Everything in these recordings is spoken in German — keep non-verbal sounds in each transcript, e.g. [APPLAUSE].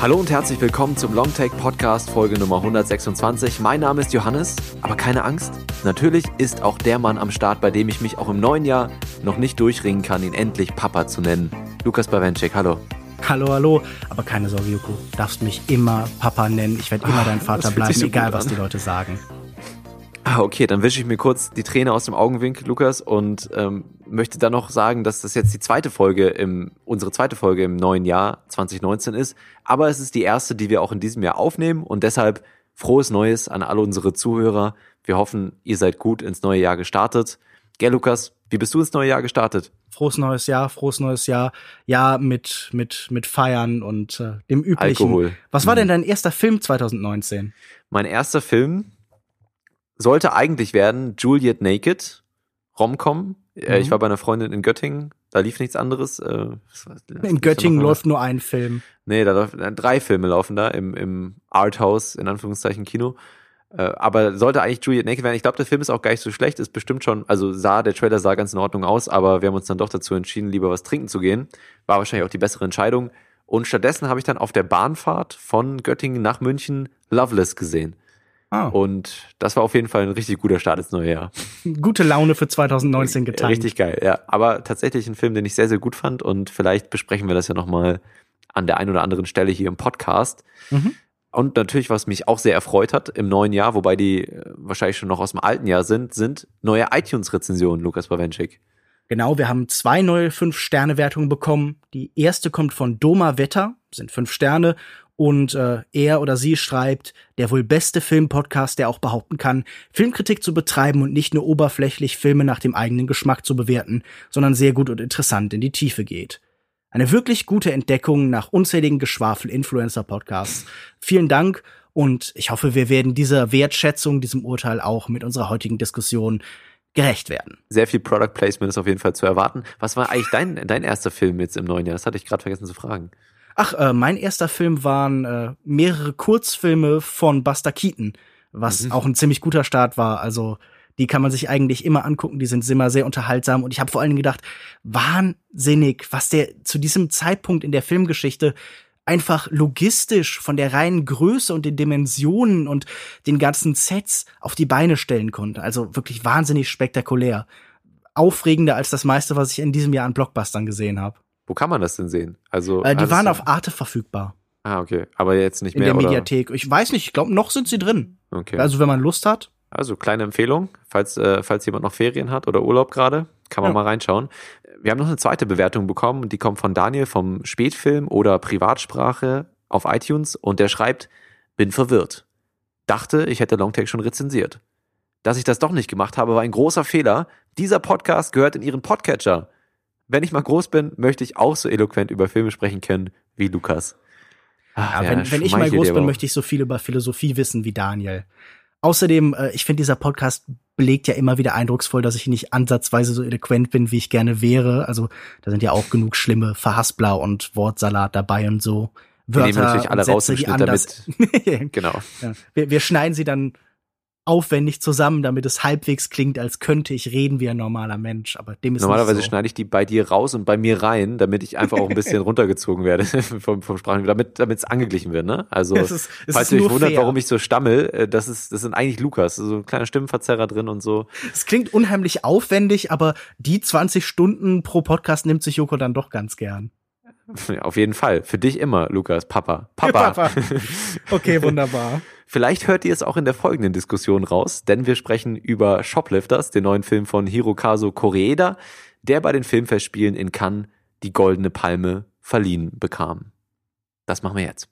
Hallo und herzlich willkommen zum Longtake Podcast Folge Nummer 126. Mein Name ist Johannes, aber keine Angst. Natürlich ist auch der Mann am Start, bei dem ich mich auch im neuen Jahr noch nicht durchringen kann, ihn endlich Papa zu nennen. Lukas Bawenschik, hallo. Hallo, hallo. Aber keine Sorge, Joko. Darfst mich immer Papa nennen. Ich werde immer ah, dein Vater bleiben, so egal was die Leute sagen. Ah, okay, dann wische ich mir kurz die Träne aus dem Augenwinkel, Lukas, und ähm, möchte dann noch sagen, dass das jetzt die zweite Folge im, unsere zweite Folge im neuen Jahr 2019 ist. Aber es ist die erste, die wir auch in diesem Jahr aufnehmen und deshalb frohes Neues an alle unsere Zuhörer. Wir hoffen, ihr seid gut ins neue Jahr gestartet. Gell, Lukas, wie bist du ins neue Jahr gestartet? Frohes neues Jahr, frohes neues Jahr. Ja, mit, mit, mit Feiern und äh, dem üblichen. Alkohol. Was war mhm. denn dein erster Film 2019? Mein erster Film sollte eigentlich werden Juliet Naked, Romcom. Äh, mhm. Ich war bei einer Freundin in Göttingen, da lief nichts anderes. Äh, in Göttingen läuft nur ein Film. Nee, da läuft, äh, drei Filme laufen da im, im Arthouse, in Anführungszeichen Kino. Aber sollte eigentlich Juliet Naked werden. Ich glaube, der Film ist auch gar nicht so schlecht, ist bestimmt schon, also sah, der Trailer sah ganz in Ordnung aus, aber wir haben uns dann doch dazu entschieden, lieber was trinken zu gehen. War wahrscheinlich auch die bessere Entscheidung. Und stattdessen habe ich dann auf der Bahnfahrt von Göttingen nach München Loveless gesehen. Ah. Und das war auf jeden Fall ein richtig guter Start ins neue Jahr. Gute Laune für 2019 getan. Richtig geil, ja. Aber tatsächlich ein Film, den ich sehr, sehr gut fand und vielleicht besprechen wir das ja nochmal an der einen oder anderen Stelle hier im Podcast. Mhm. Und natürlich, was mich auch sehr erfreut hat im neuen Jahr, wobei die äh, wahrscheinlich schon noch aus dem alten Jahr sind, sind neue iTunes-Rezensionen, Lukas Bawenschik. Genau, wir haben zwei neue Fünf-Sterne-Wertungen bekommen. Die erste kommt von Doma Wetter, sind fünf Sterne und äh, er oder sie schreibt, der wohl beste Filmpodcast, der auch behaupten kann, Filmkritik zu betreiben und nicht nur oberflächlich Filme nach dem eigenen Geschmack zu bewerten, sondern sehr gut und interessant in die Tiefe geht. Eine wirklich gute Entdeckung nach unzähligen Geschwafel-Influencer-Podcasts. Vielen Dank und ich hoffe, wir werden dieser Wertschätzung, diesem Urteil auch mit unserer heutigen Diskussion gerecht werden. Sehr viel Product Placement ist auf jeden Fall zu erwarten. Was war eigentlich dein, dein erster Film jetzt im neuen Jahr? Das hatte ich gerade vergessen zu fragen. Ach, äh, mein erster Film waren äh, mehrere Kurzfilme von Buster Keaton, was mhm. auch ein ziemlich guter Start war. Also die kann man sich eigentlich immer angucken, die sind immer sehr unterhaltsam und ich habe vor allen Dingen gedacht, wahnsinnig, was der zu diesem Zeitpunkt in der Filmgeschichte einfach logistisch von der reinen Größe und den Dimensionen und den ganzen Sets auf die Beine stellen konnte. Also wirklich wahnsinnig spektakulär. Aufregender als das meiste, was ich in diesem Jahr an Blockbustern gesehen habe. Wo kann man das denn sehen? Also äh, die waren auf Arte verfügbar. Ah, okay. Aber jetzt nicht mehr. In der oder? Mediathek. Ich weiß nicht, ich glaube, noch sind sie drin. Okay. Also wenn man Lust hat. Also kleine Empfehlung, falls, äh, falls jemand noch Ferien hat oder Urlaub gerade, kann man ja. mal reinschauen. Wir haben noch eine zweite Bewertung bekommen und die kommt von Daniel vom Spätfilm oder Privatsprache auf iTunes und der schreibt, bin verwirrt. Dachte, ich hätte Longtake schon rezensiert. Dass ich das doch nicht gemacht habe, war ein großer Fehler. Dieser Podcast gehört in Ihren Podcatcher wenn ich mal groß bin, möchte ich auch so eloquent über Filme sprechen können wie Lukas. Ach, ja, wenn, wenn ich mal groß bin, möchte ich so viel über Philosophie wissen wie Daniel. Außerdem, äh, ich finde, dieser Podcast belegt ja immer wieder eindrucksvoll, dass ich nicht ansatzweise so eloquent bin, wie ich gerne wäre. Also da sind ja auch genug schlimme Verhaspler und Wortsalat dabei und so. Wörter wir nehmen natürlich alle raus im Schnitt damit. [LAUGHS] genau. Ja. Wir, wir schneiden sie dann aufwendig zusammen, damit es halbwegs klingt, als könnte ich reden wie ein normaler Mensch. Aber dem ist Normalerweise so. schneide ich die bei dir raus und bei mir rein, damit ich einfach auch ein bisschen [LAUGHS] runtergezogen werde [LAUGHS] vom, vom Sprachen, damit damit es angeglichen wird. Ne? Also es ist, es falls ihr euch wundert, fair. warum ich so stammel, äh, das ist das sind eigentlich Lukas, so ein kleiner Stimmenverzerrer drin und so. Es klingt unheimlich aufwendig, aber die 20 Stunden pro Podcast nimmt sich Joko dann doch ganz gern. Auf jeden Fall. Für dich immer, Lukas. Papa. Papa. Papa. [LAUGHS] Okay, wunderbar. Vielleicht hört ihr es auch in der folgenden Diskussion raus, denn wir sprechen über Shoplifters, den neuen Film von Hirokazu Koreeda, der bei den Filmfestspielen in Cannes die Goldene Palme verliehen bekam. Das machen wir jetzt.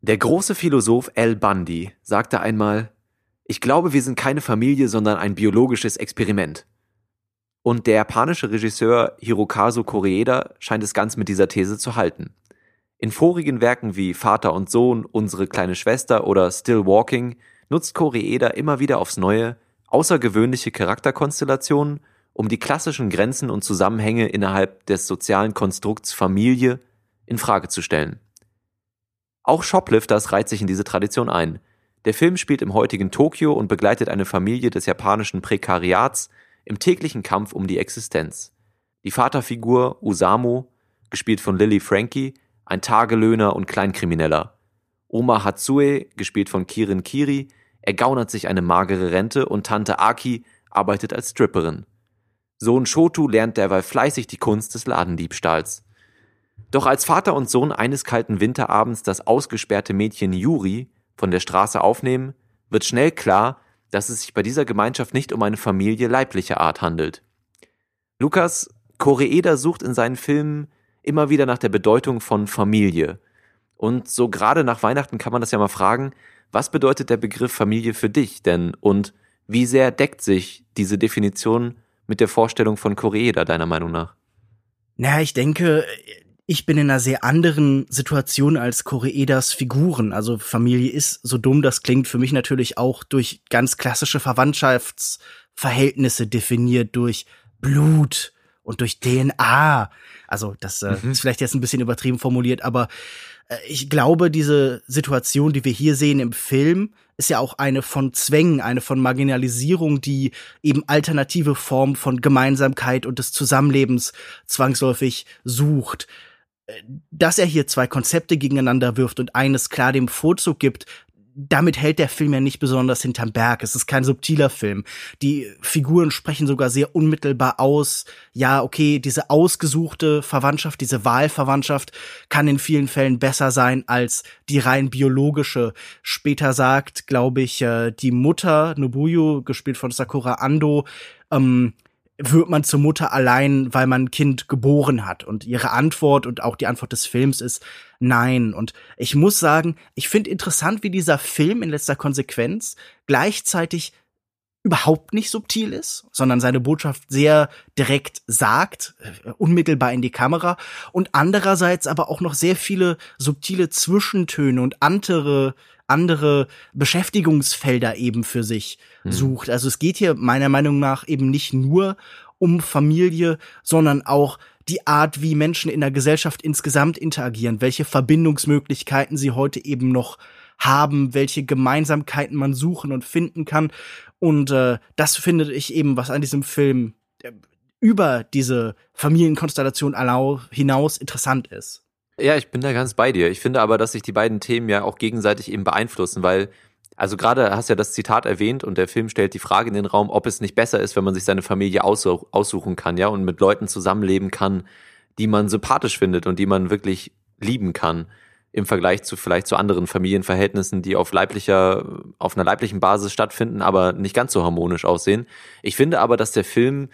Der große Philosoph Al Bundy sagte einmal, ich glaube, wir sind keine Familie, sondern ein biologisches Experiment. Und der japanische Regisseur Hirokazu Koreeda scheint es ganz mit dieser These zu halten. In vorigen Werken wie Vater und Sohn, Unsere kleine Schwester oder Still Walking nutzt Koreeda immer wieder aufs Neue außergewöhnliche Charakterkonstellationen, um die klassischen Grenzen und Zusammenhänge innerhalb des sozialen Konstrukts Familie in Frage zu stellen. Auch Shoplifters reiht sich in diese Tradition ein. Der Film spielt im heutigen Tokio und begleitet eine Familie des japanischen Prekariats im täglichen Kampf um die Existenz. Die Vaterfigur Usamu, gespielt von Lily Frankie, ein Tagelöhner und Kleinkrimineller. Oma Hatsue, gespielt von Kirin Kiri, ergaunert sich eine magere Rente und Tante Aki arbeitet als Stripperin. Sohn Shotu lernt derweil fleißig die Kunst des Ladendiebstahls. Doch als Vater und Sohn eines kalten Winterabends das ausgesperrte Mädchen Yuri von der Straße aufnehmen, wird schnell klar, dass es sich bei dieser Gemeinschaft nicht um eine Familie leiblicher Art handelt. Lukas Koreeda sucht in seinen Filmen immer wieder nach der Bedeutung von Familie. Und so gerade nach Weihnachten kann man das ja mal fragen, was bedeutet der Begriff Familie für dich denn und wie sehr deckt sich diese Definition mit der Vorstellung von Koreeda deiner Meinung nach? Na, ich denke, ich bin in einer sehr anderen Situation als Koreedas Figuren. Also Familie ist, so dumm das klingt, für mich natürlich auch durch ganz klassische Verwandtschaftsverhältnisse definiert, durch Blut und durch DNA. Also das äh, mhm. ist vielleicht jetzt ein bisschen übertrieben formuliert, aber äh, ich glaube, diese Situation, die wir hier sehen im Film, ist ja auch eine von Zwängen, eine von Marginalisierung, die eben alternative Formen von Gemeinsamkeit und des Zusammenlebens zwangsläufig sucht dass er hier zwei Konzepte gegeneinander wirft und eines klar dem Vorzug gibt, damit hält der Film ja nicht besonders hinterm Berg. Es ist kein subtiler Film. Die Figuren sprechen sogar sehr unmittelbar aus. Ja, okay, diese ausgesuchte Verwandtschaft, diese Wahlverwandtschaft kann in vielen Fällen besser sein als die rein biologische. Später sagt, glaube ich, äh, die Mutter Nobuyu, gespielt von Sakura Ando, ähm, wird man zur Mutter allein, weil man ein Kind geboren hat. Und ihre Antwort und auch die Antwort des Films ist nein. Und ich muss sagen, ich finde interessant, wie dieser Film in letzter Konsequenz gleichzeitig überhaupt nicht subtil ist, sondern seine Botschaft sehr direkt sagt, äh, unmittelbar in die Kamera und andererseits aber auch noch sehr viele subtile Zwischentöne und andere andere Beschäftigungsfelder eben für sich mhm. sucht. Also es geht hier meiner Meinung nach eben nicht nur um Familie, sondern auch die Art, wie Menschen in der Gesellschaft insgesamt interagieren, welche Verbindungsmöglichkeiten sie heute eben noch haben, welche Gemeinsamkeiten man suchen und finden kann. Und äh, das finde ich eben, was an diesem Film äh, über diese Familienkonstellation hinaus interessant ist. Ja, ich bin da ganz bei dir. Ich finde aber, dass sich die beiden Themen ja auch gegenseitig eben beeinflussen, weil, also gerade hast du ja das Zitat erwähnt und der Film stellt die Frage in den Raum, ob es nicht besser ist, wenn man sich seine Familie aussuchen kann, ja, und mit Leuten zusammenleben kann, die man sympathisch findet und die man wirklich lieben kann im Vergleich zu vielleicht zu anderen Familienverhältnissen, die auf leiblicher, auf einer leiblichen Basis stattfinden, aber nicht ganz so harmonisch aussehen. Ich finde aber, dass der Film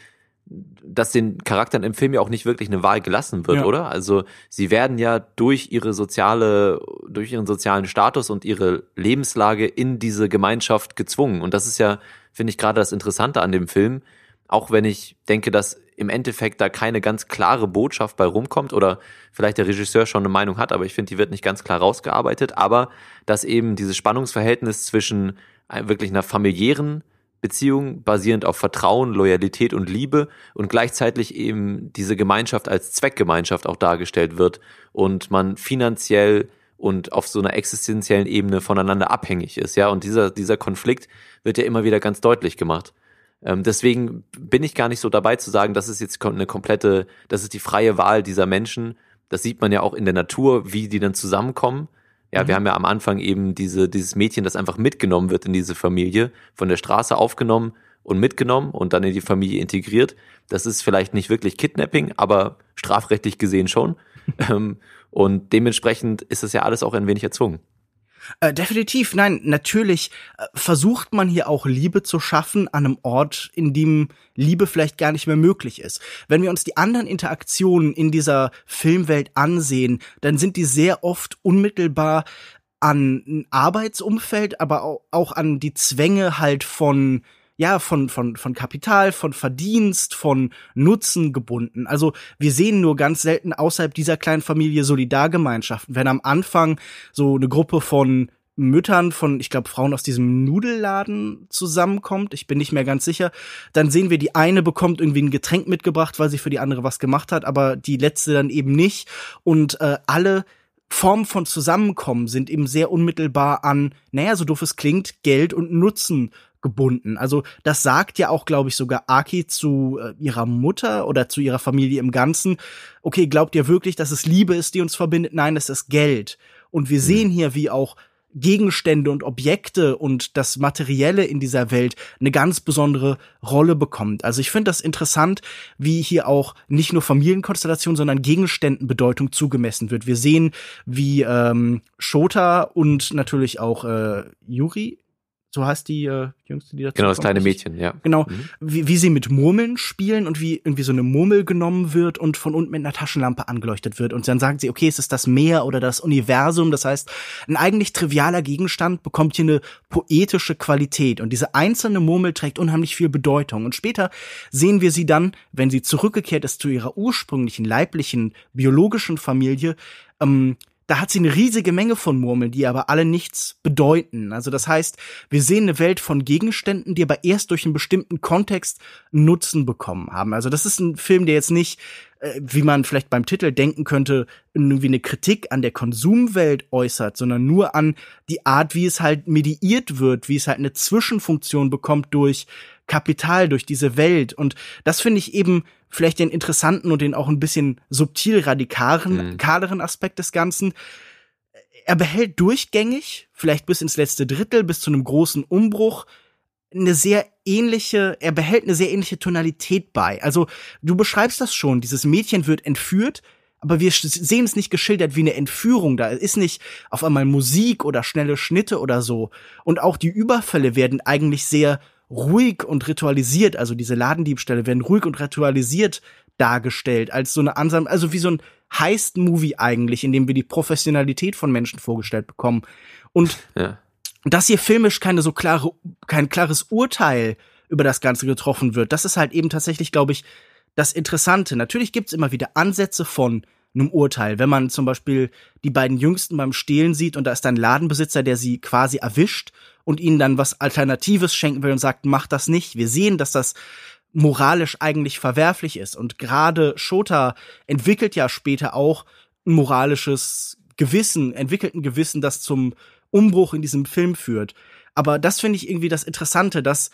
dass den Charakteren im Film ja auch nicht wirklich eine Wahl gelassen wird, ja. oder? Also sie werden ja durch ihre soziale, durch ihren sozialen Status und ihre Lebenslage in diese Gemeinschaft gezwungen. Und das ist ja, finde ich, gerade das Interessante an dem Film. Auch wenn ich denke, dass im Endeffekt da keine ganz klare Botschaft bei rumkommt oder vielleicht der Regisseur schon eine Meinung hat, aber ich finde, die wird nicht ganz klar rausgearbeitet. Aber dass eben dieses Spannungsverhältnis zwischen wirklich einer familiären Beziehung basierend auf Vertrauen, Loyalität und Liebe und gleichzeitig eben diese Gemeinschaft als Zweckgemeinschaft auch dargestellt wird und man finanziell und auf so einer existenziellen Ebene voneinander abhängig ist, ja. Und dieser, dieser Konflikt wird ja immer wieder ganz deutlich gemacht. Ähm, deswegen bin ich gar nicht so dabei zu sagen, das ist jetzt eine komplette, das ist die freie Wahl dieser Menschen. Das sieht man ja auch in der Natur, wie die dann zusammenkommen. Ja, mhm. wir haben ja am Anfang eben diese, dieses Mädchen, das einfach mitgenommen wird in diese Familie, von der Straße aufgenommen und mitgenommen und dann in die Familie integriert. Das ist vielleicht nicht wirklich Kidnapping, aber strafrechtlich gesehen schon. [LAUGHS] Ähm, und dementsprechend ist es ja alles auch ein wenig erzwungen. Äh, definitiv, nein, natürlich äh, versucht man hier auch Liebe zu schaffen an einem Ort, in dem Liebe vielleicht gar nicht mehr möglich ist. Wenn wir uns die anderen Interaktionen in dieser Filmwelt ansehen, dann sind die sehr oft unmittelbar an ein Arbeitsumfeld, aber auch, auch an die Zwänge halt von ja, von, von, von Kapital, von Verdienst, von Nutzen gebunden. Also wir sehen nur ganz selten außerhalb dieser kleinen Familie Solidargemeinschaften. Wenn am Anfang so eine Gruppe von Müttern von, ich glaube, Frauen aus diesem Nudelladen zusammenkommt, ich bin nicht mehr ganz sicher, dann sehen wir, die eine bekommt irgendwie ein Getränk mitgebracht, weil sie für die andere was gemacht hat, aber die letzte dann eben nicht. Und äh, alle Formen von Zusammenkommen sind eben sehr unmittelbar an, naja, so doof es klingt, Geld und Nutzen gebunden. Also das sagt ja auch, glaube ich, sogar Aki zu äh, ihrer Mutter oder zu ihrer Familie im Ganzen. Okay, glaubt ihr wirklich, dass es Liebe ist, die uns verbindet? Nein, es ist Geld. Und wir mhm. sehen hier, wie auch Gegenstände und Objekte und das Materielle in dieser Welt eine ganz besondere Rolle bekommt. Also ich finde das interessant, wie hier auch nicht nur Familienkonstellationen, sondern Gegenständen Bedeutung zugemessen wird. Wir sehen, wie ähm, Shota und natürlich auch äh, Yuri, so heißt die äh, Jüngste, die dazu Genau, das kleine Mädchen, ja. Genau, mhm. wie, wie sie mit Murmeln spielen und wie irgendwie so eine Murmel genommen wird und von unten mit einer Taschenlampe angeleuchtet wird. Und dann sagen sie, okay, es ist das Meer oder das Universum. Das heißt, ein eigentlich trivialer Gegenstand bekommt hier eine poetische Qualität. Und diese einzelne Murmel trägt unheimlich viel Bedeutung. Und später sehen wir sie dann, wenn sie zurückgekehrt ist zu ihrer ursprünglichen leiblichen, biologischen Familie, ähm, da hat sie eine riesige Menge von Murmeln, die aber alle nichts bedeuten. Also das heißt, wir sehen eine Welt von Gegenständen, die aber erst durch einen bestimmten Kontext Nutzen bekommen haben. Also das ist ein Film, der jetzt nicht, äh, wie man vielleicht beim Titel denken könnte, irgendwie eine Kritik an der Konsumwelt äußert, sondern nur an die Art, wie es halt mediiert wird, wie es halt eine Zwischenfunktion bekommt durch Kapital, durch diese Welt. Und das finde ich eben vielleicht den interessanten und den auch ein bisschen subtil radikaleren mhm. Aspekt des Ganzen. Er behält durchgängig, vielleicht bis ins letzte Drittel, bis zu einem großen Umbruch, eine sehr ähnliche, er behält eine sehr ähnliche Tonalität bei. Also du beschreibst das schon, dieses Mädchen wird entführt, aber wir sehen es nicht geschildert wie eine Entführung. Da ist nicht auf einmal Musik oder schnelle Schnitte oder so. Und auch die Überfälle werden eigentlich sehr ruhig und ritualisiert, also diese Ladendiebstähle werden ruhig und ritualisiert dargestellt, als so eine Ansam, also wie so ein Heist-Movie eigentlich, in dem wir die Professionalität von Menschen vorgestellt bekommen. Und ja. dass hier filmisch keine so klare, kein klares Urteil über das Ganze getroffen wird, das ist halt eben tatsächlich, glaube ich, das Interessante. Natürlich gibt's immer wieder Ansätze von einem Urteil. Wenn man zum Beispiel die beiden Jüngsten beim Stehlen sieht und da ist ein Ladenbesitzer, der sie quasi erwischt und ihnen dann was Alternatives schenken will und sagt, mach das nicht. Wir sehen, dass das moralisch eigentlich verwerflich ist. Und gerade Shota entwickelt ja später auch ein moralisches Gewissen, entwickelt ein Gewissen, das zum Umbruch in diesem Film führt. Aber das finde ich irgendwie das Interessante, dass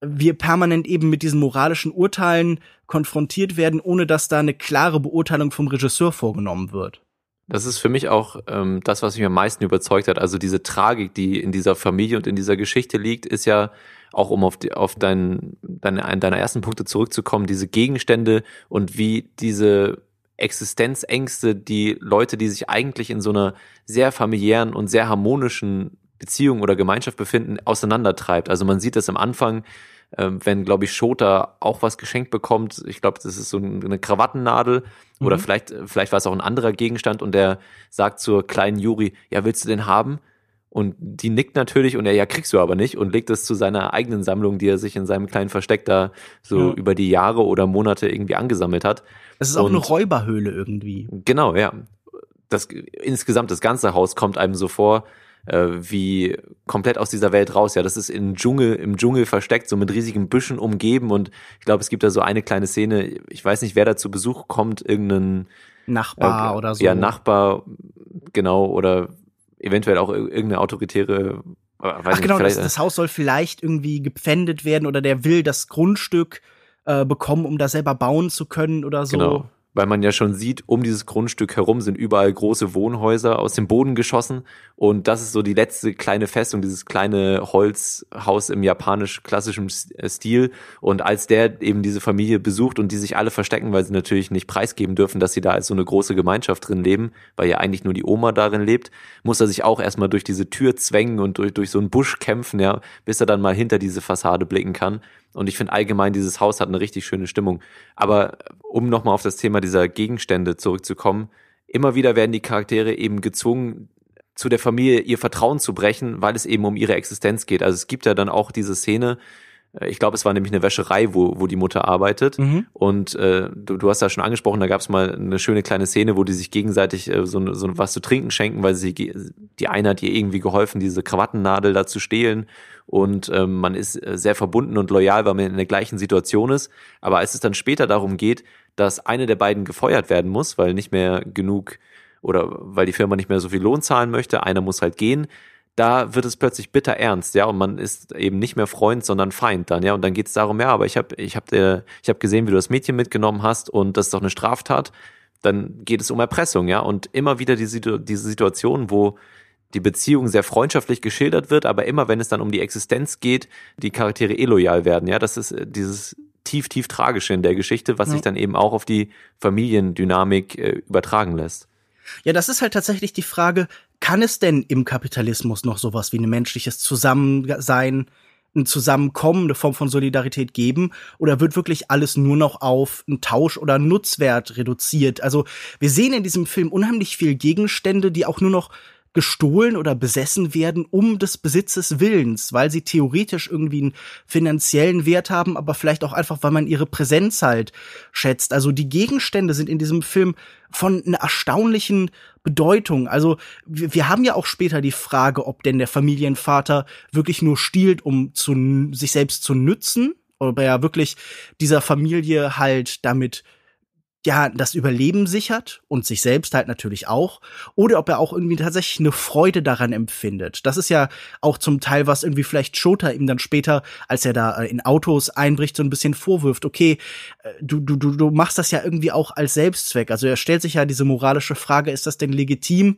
wir permanent eben mit diesen moralischen Urteilen konfrontiert werden, ohne dass da eine klare Beurteilung vom Regisseur vorgenommen wird. Das ist für mich auch ähm, das, was mich am meisten überzeugt hat. Also diese Tragik, die in dieser Familie und in dieser Geschichte liegt, ist ja auch um auf, die, auf dein, deine, deiner ersten Punkte zurückzukommen, diese Gegenstände und wie diese Existenzängste, die Leute, die sich eigentlich in so einer sehr familiären und sehr harmonischen Beziehung oder Gemeinschaft befinden, auseinandertreibt. Also man sieht das am Anfang, ähm, wenn, glaube ich, Shota auch was geschenkt bekommt. Ich glaube, das ist so eine Krawattennadel mhm. oder vielleicht, vielleicht war es auch ein anderer Gegenstand und der sagt zur kleinen Juri, ja, willst du den haben? Und die nickt natürlich und er, ja, kriegst du aber nicht und legt es zu seiner eigenen Sammlung, die er sich in seinem kleinen Versteck da so ja. über die Jahre oder Monate irgendwie angesammelt hat. Das ist auch und, eine Räuberhöhle irgendwie. Genau, ja. Das, insgesamt das ganze Haus kommt einem so vor, äh, wie komplett aus dieser Welt raus. Ja, das ist im Dschungel, im Dschungel versteckt, so mit riesigen Büschen umgeben. Und ich glaube, es gibt da so eine kleine Szene, ich weiß nicht, wer da zu Besuch kommt, irgendein Nachbar äh, oder so. Ja, Nachbar, genau, oder eventuell auch irgendeine autoritäre äh, Ach genau, das, das, Haus soll vielleicht irgendwie gepfändet werden oder der will das Grundstück äh, bekommen, um da selber bauen zu können oder so. Genau weil man ja schon sieht, um dieses Grundstück herum sind überall große Wohnhäuser aus dem Boden geschossen. Und das ist so die letzte kleine Festung, dieses kleine Holzhaus im japanisch-klassischen äh, Stil. Und als der eben diese Familie besucht und die sich alle verstecken, weil sie natürlich nicht preisgeben dürfen, dass sie da als so eine große Gemeinschaft drin leben, weil ja eigentlich nur die Oma darin lebt, muss er sich auch erstmal durch diese Tür zwängen und durch, durch so einen Busch kämpfen, ja, bis er dann mal hinter diese Fassade blicken kann und ich finde allgemein, dieses Haus hat eine richtig schöne Stimmung. Aber um nochmal auf das Thema dieser Gegenstände zurückzukommen, immer wieder werden die Charaktere eben gezwungen, zu der Familie ihr Vertrauen zu brechen, weil es eben um ihre Existenz geht. Also es gibt ja dann auch diese Szene, äh, ich glaube, es war nämlich eine Wäscherei, wo, wo die Mutter arbeitet. Mhm. Und äh, du, du hast ja schon angesprochen, da gab es mal eine schöne kleine Szene, wo die sich gegenseitig äh, so, so was zu trinken schenken, weil sie die eine hat ihr irgendwie geholfen, diese Krawattennadel da zu stehlen. Und ähm, man ist äh, sehr verbunden und loyal, weil man in der gleichen Situation ist. Aber als es dann später darum geht, dass eine der beiden gefeuert werden muss, weil nicht mehr genug oder weil die Firma nicht mehr so viel Lohn zahlen möchte, einer muss halt gehen, da wird es plötzlich bitter ernst, ja, und man ist eben nicht mehr Freund, sondern Feind dann, ja, und dann geht es darum, ja, aber ich habe ich hab, äh, ich hab gesehen, wie du das Mädchen mitgenommen hast und das ist doch eine Straftat, dann geht es um Erpressung, ja, und immer wieder diese, diese Situation, wo die Beziehung sehr freundschaftlich geschildert wird, aber immer wenn es dann um die Existenz geht, die Charaktere illoyal werden, ja, das ist äh, dieses tief, tief Tragische in der Geschichte, was ja. sich dann eben auch auf die Familiendynamik äh, übertragen lässt. Ja, das ist halt tatsächlich die Frage, kann es denn im Kapitalismus noch sowas wie ein menschliches Zusammensein, ein Zusammenkommen, eine Form von Solidarität geben? Oder wird wirklich alles nur noch auf einen Tausch oder Nutzwert reduziert? Also wir sehen in diesem Film unheimlich viel Gegenstände, die auch nur noch gestohlen oder besessen werden um des Besitzes Willens, weil sie theoretisch irgendwie einen finanziellen Wert haben, aber vielleicht auch einfach, weil man ihre Präsenz halt schätzt. Also die Gegenstände sind in diesem Film von einer erstaunlichen Bedeutung. Also wir, wir haben ja auch später die Frage, ob denn der Familienvater wirklich nur stiehlt, um zu, sich selbst zu nützen, oder er wirklich dieser Familie halt damit ja, das Überleben sichert und sich selbst halt natürlich auch, oder ob er auch irgendwie tatsächlich eine Freude daran empfindet. Das ist ja auch zum Teil, was irgendwie vielleicht Shota ihm dann später, als er da äh, in Autos einbricht, so ein bisschen vorwirft, okay, äh, du, du, du, du machst das ja irgendwie auch als Selbstzweck. Also er stellt sich ja diese moralische Frage, ist das denn legitim?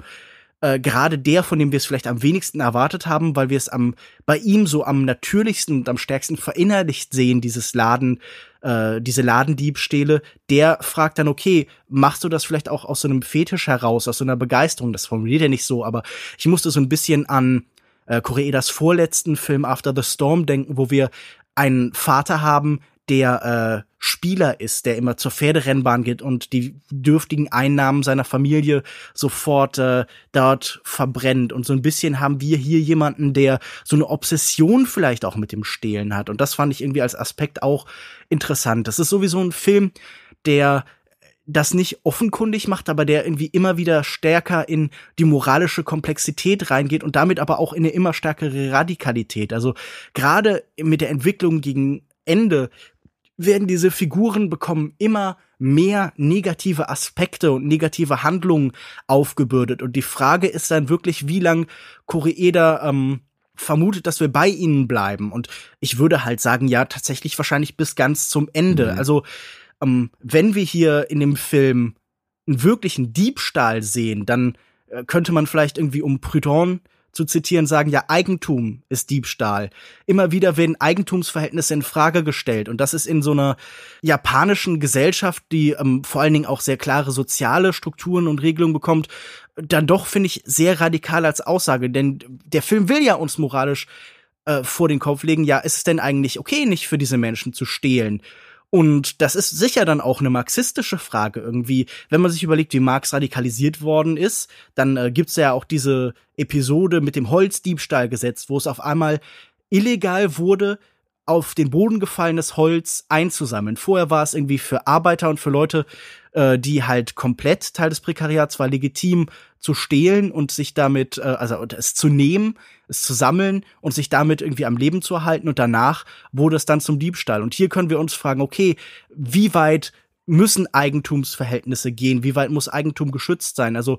Äh, gerade der, von dem wir es vielleicht am wenigsten erwartet haben, weil wir es am bei ihm so am natürlichsten und am stärksten verinnerlicht sehen, dieses Laden, äh, diese Ladendiebstähle, der fragt dann, okay, machst du das vielleicht auch aus so einem Fetisch heraus, aus so einer Begeisterung? Das formuliert er nicht so, aber ich musste so ein bisschen an äh, Koreedas vorletzten Film After the Storm denken, wo wir einen Vater haben, der äh, Spieler ist, der immer zur Pferderennbahn geht und die dürftigen Einnahmen seiner Familie sofort äh, dort verbrennt. Und so ein bisschen haben wir hier jemanden, der so eine Obsession vielleicht auch mit dem Stehlen hat. Und das fand ich irgendwie als Aspekt auch interessant. Das ist sowieso ein Film, der das nicht offenkundig macht, aber der irgendwie immer wieder stärker in die moralische Komplexität reingeht und damit aber auch in eine immer stärkere Radikalität. Also gerade mit der Entwicklung gegen Ende werden diese Figuren bekommen immer mehr negative Aspekte und negative Handlungen aufgebürdet. Und die Frage ist dann wirklich, wie lang Koreeda ähm, vermutet, dass wir bei ihnen bleiben. Und ich würde halt sagen, ja, tatsächlich wahrscheinlich bis ganz zum Ende. Mhm. Also, ähm, wenn wir hier in dem Film einen wirklichen Diebstahl sehen, dann äh, könnte man vielleicht irgendwie um Prudhon zu zitieren, sagen ja, Eigentum ist Diebstahl. Immer wieder werden Eigentumsverhältnisse in Frage gestellt. Und das ist in so einer japanischen Gesellschaft, die ähm, vor allen Dingen auch sehr klare soziale Strukturen und Regelungen bekommt, dann doch, finde ich, sehr radikal als Aussage. Denn der Film will ja uns moralisch äh, vor den Kopf legen, ja, ist es denn eigentlich okay, nicht für diese Menschen zu stehlen? Und das ist sicher dann auch eine marxistische Frage irgendwie. Wenn man sich überlegt, wie Marx radikalisiert worden ist, dann äh, gibt's ja auch diese Episode mit dem Holzdiebstahlgesetz, wo es auf einmal illegal wurde, auf den Boden gefallenes Holz einzusammeln. Vorher war es irgendwie für Arbeiter und für Leute, äh, die halt komplett Teil des Prekariats war, legitim zu stehlen und sich damit, äh, also es zu nehmen, es zu sammeln und sich damit irgendwie am Leben zu erhalten. Und danach wurde es dann zum Diebstahl. Und hier können wir uns fragen, okay, wie weit müssen Eigentumsverhältnisse gehen? Wie weit muss Eigentum geschützt sein? Also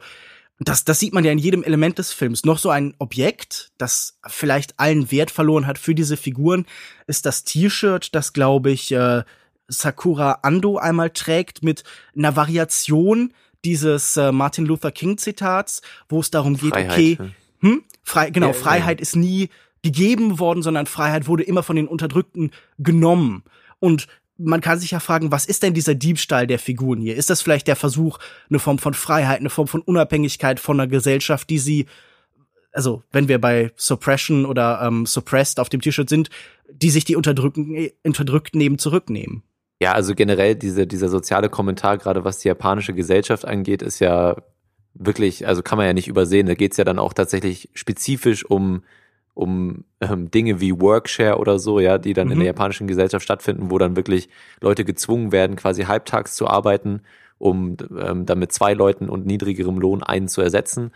das, das sieht man ja in jedem Element des Films. Noch so ein Objekt, das vielleicht allen Wert verloren hat für diese Figuren, ist das T-Shirt, das, glaube ich, äh, Sakura Ando einmal trägt mit einer Variation dieses äh, Martin Luther King Zitats, wo es darum geht, Freiheit. okay, hm? Frei, genau, ja, Freiheit ja. ist nie gegeben worden, sondern Freiheit wurde immer von den Unterdrückten genommen. Und man kann sich ja fragen, was ist denn dieser Diebstahl der Figuren hier? Ist das vielleicht der Versuch, eine Form von Freiheit, eine Form von Unabhängigkeit von einer Gesellschaft, die sie, also wenn wir bei Suppression oder ähm, Suppressed auf dem T-Shirt sind, die sich die Unterdrückten, Unterdrückten eben zurücknehmen? Ja, also generell diese, dieser soziale Kommentar, gerade was die japanische Gesellschaft angeht, ist ja wirklich, also kann man ja nicht übersehen. Da geht's ja dann auch tatsächlich spezifisch um, um ähm, Dinge wie Workshare oder so, ja, die dann mhm. in der mhm. japanischen Gesellschaft stattfinden, wo dann wirklich Leute gezwungen werden, quasi halbtags zu arbeiten, um ähm, dann mit zwei Leuten und niedrigerem Lohn einen zu ersetzen.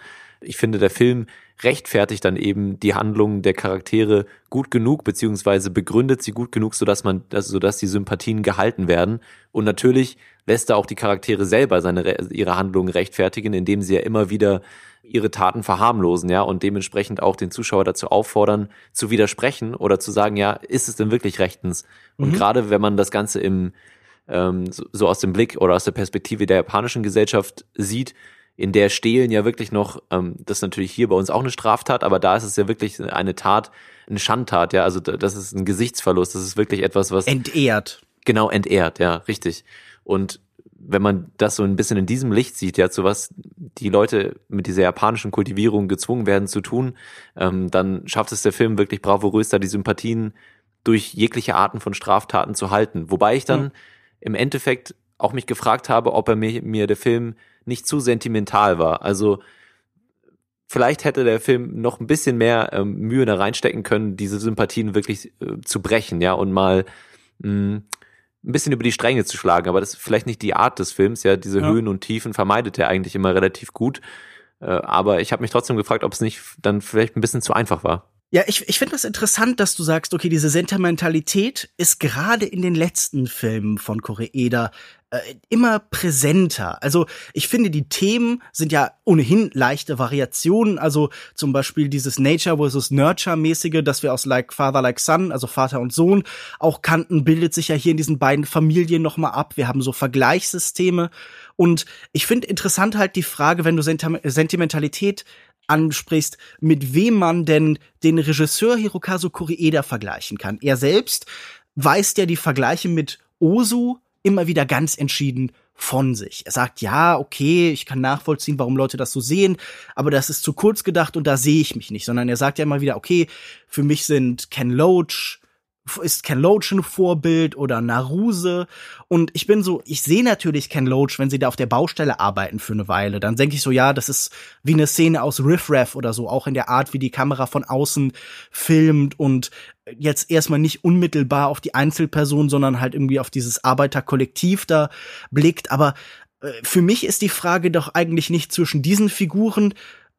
Ich finde, der Film rechtfertigt dann eben die Handlungen der Charaktere gut genug, beziehungsweise begründet sie gut genug, sodass man, also sodass die Sympathien gehalten werden. Und natürlich lässt er auch die Charaktere selber seine, ihre Handlungen rechtfertigen, indem sie ja immer wieder ihre Taten verharmlosen, ja, und dementsprechend auch den Zuschauer dazu auffordern, zu widersprechen oder zu sagen, ja, ist es denn wirklich rechtens? Und mhm. gerade wenn man das Ganze im ähm, so, so aus dem Blick oder aus der Perspektive der japanischen Gesellschaft sieht, in der Stehlen ja wirklich noch, ähm, das ist natürlich hier bei uns auch eine Straftat, aber da ist es ja wirklich eine Tat, eine Schandtat, ja, also das ist ein Gesichtsverlust, das ist wirklich etwas, was entehrt. Genau, entehrt, ja, richtig. Und wenn man das so ein bisschen in diesem Licht sieht, ja, zu was die Leute mit dieser japanischen Kultivierung gezwungen werden zu tun, ähm, dann schafft es der Film wirklich bravourös, da die Sympathien durch jegliche Arten von Straftaten zu halten. Wobei ich dann ja. im Endeffekt auch mich gefragt habe, ob er mir, mir der Film nicht zu sentimental war. Also vielleicht hätte der Film noch ein bisschen mehr ähm, Mühe da reinstecken können, diese Sympathien wirklich äh, zu brechen, ja, und mal mh, ein bisschen über die Stränge zu schlagen, aber das ist vielleicht nicht die Art des Films, ja, diese ja. Höhen und Tiefen vermeidet er eigentlich immer relativ gut. Äh, aber ich habe mich trotzdem gefragt, ob es nicht dann vielleicht ein bisschen zu einfach war. Ja, ich, ich finde das interessant, dass du sagst, okay, diese Sentimentalität ist gerade in den letzten Filmen von Koreeda äh, immer präsenter. Also ich finde, die Themen sind ja ohnehin leichte Variationen. Also zum Beispiel dieses Nature versus Nurture-mäßige, das wir aus Like Father Like Son, also Vater und Sohn, auch kannten, bildet sich ja hier in diesen beiden Familien nochmal ab. Wir haben so Vergleichssysteme. Und ich finde interessant halt die Frage, wenn du Sentimentalität ansprichst, mit wem man denn den Regisseur Hirokazu Koreeda vergleichen kann. Er selbst weist ja die Vergleiche mit Ozu immer wieder ganz entschieden von sich. Er sagt, ja, okay, ich kann nachvollziehen, warum Leute das so sehen, aber das ist zu kurz gedacht und da sehe ich mich nicht, sondern er sagt ja immer wieder, okay, für mich sind Ken Loach, ist Ken Loach ein Vorbild oder Naruse? Und ich bin so, ich sehe natürlich Ken Loach, wenn sie da auf der Baustelle arbeiten für eine Weile, dann denke ich so, ja, das ist wie eine Szene aus Riff Raff oder so, auch in der Art, wie die Kamera von außen filmt und jetzt erstmal nicht unmittelbar auf die Einzelperson, sondern halt irgendwie auf dieses Arbeiterkollektiv da blickt, aber äh, für mich ist die Frage doch eigentlich nicht zwischen diesen Figuren,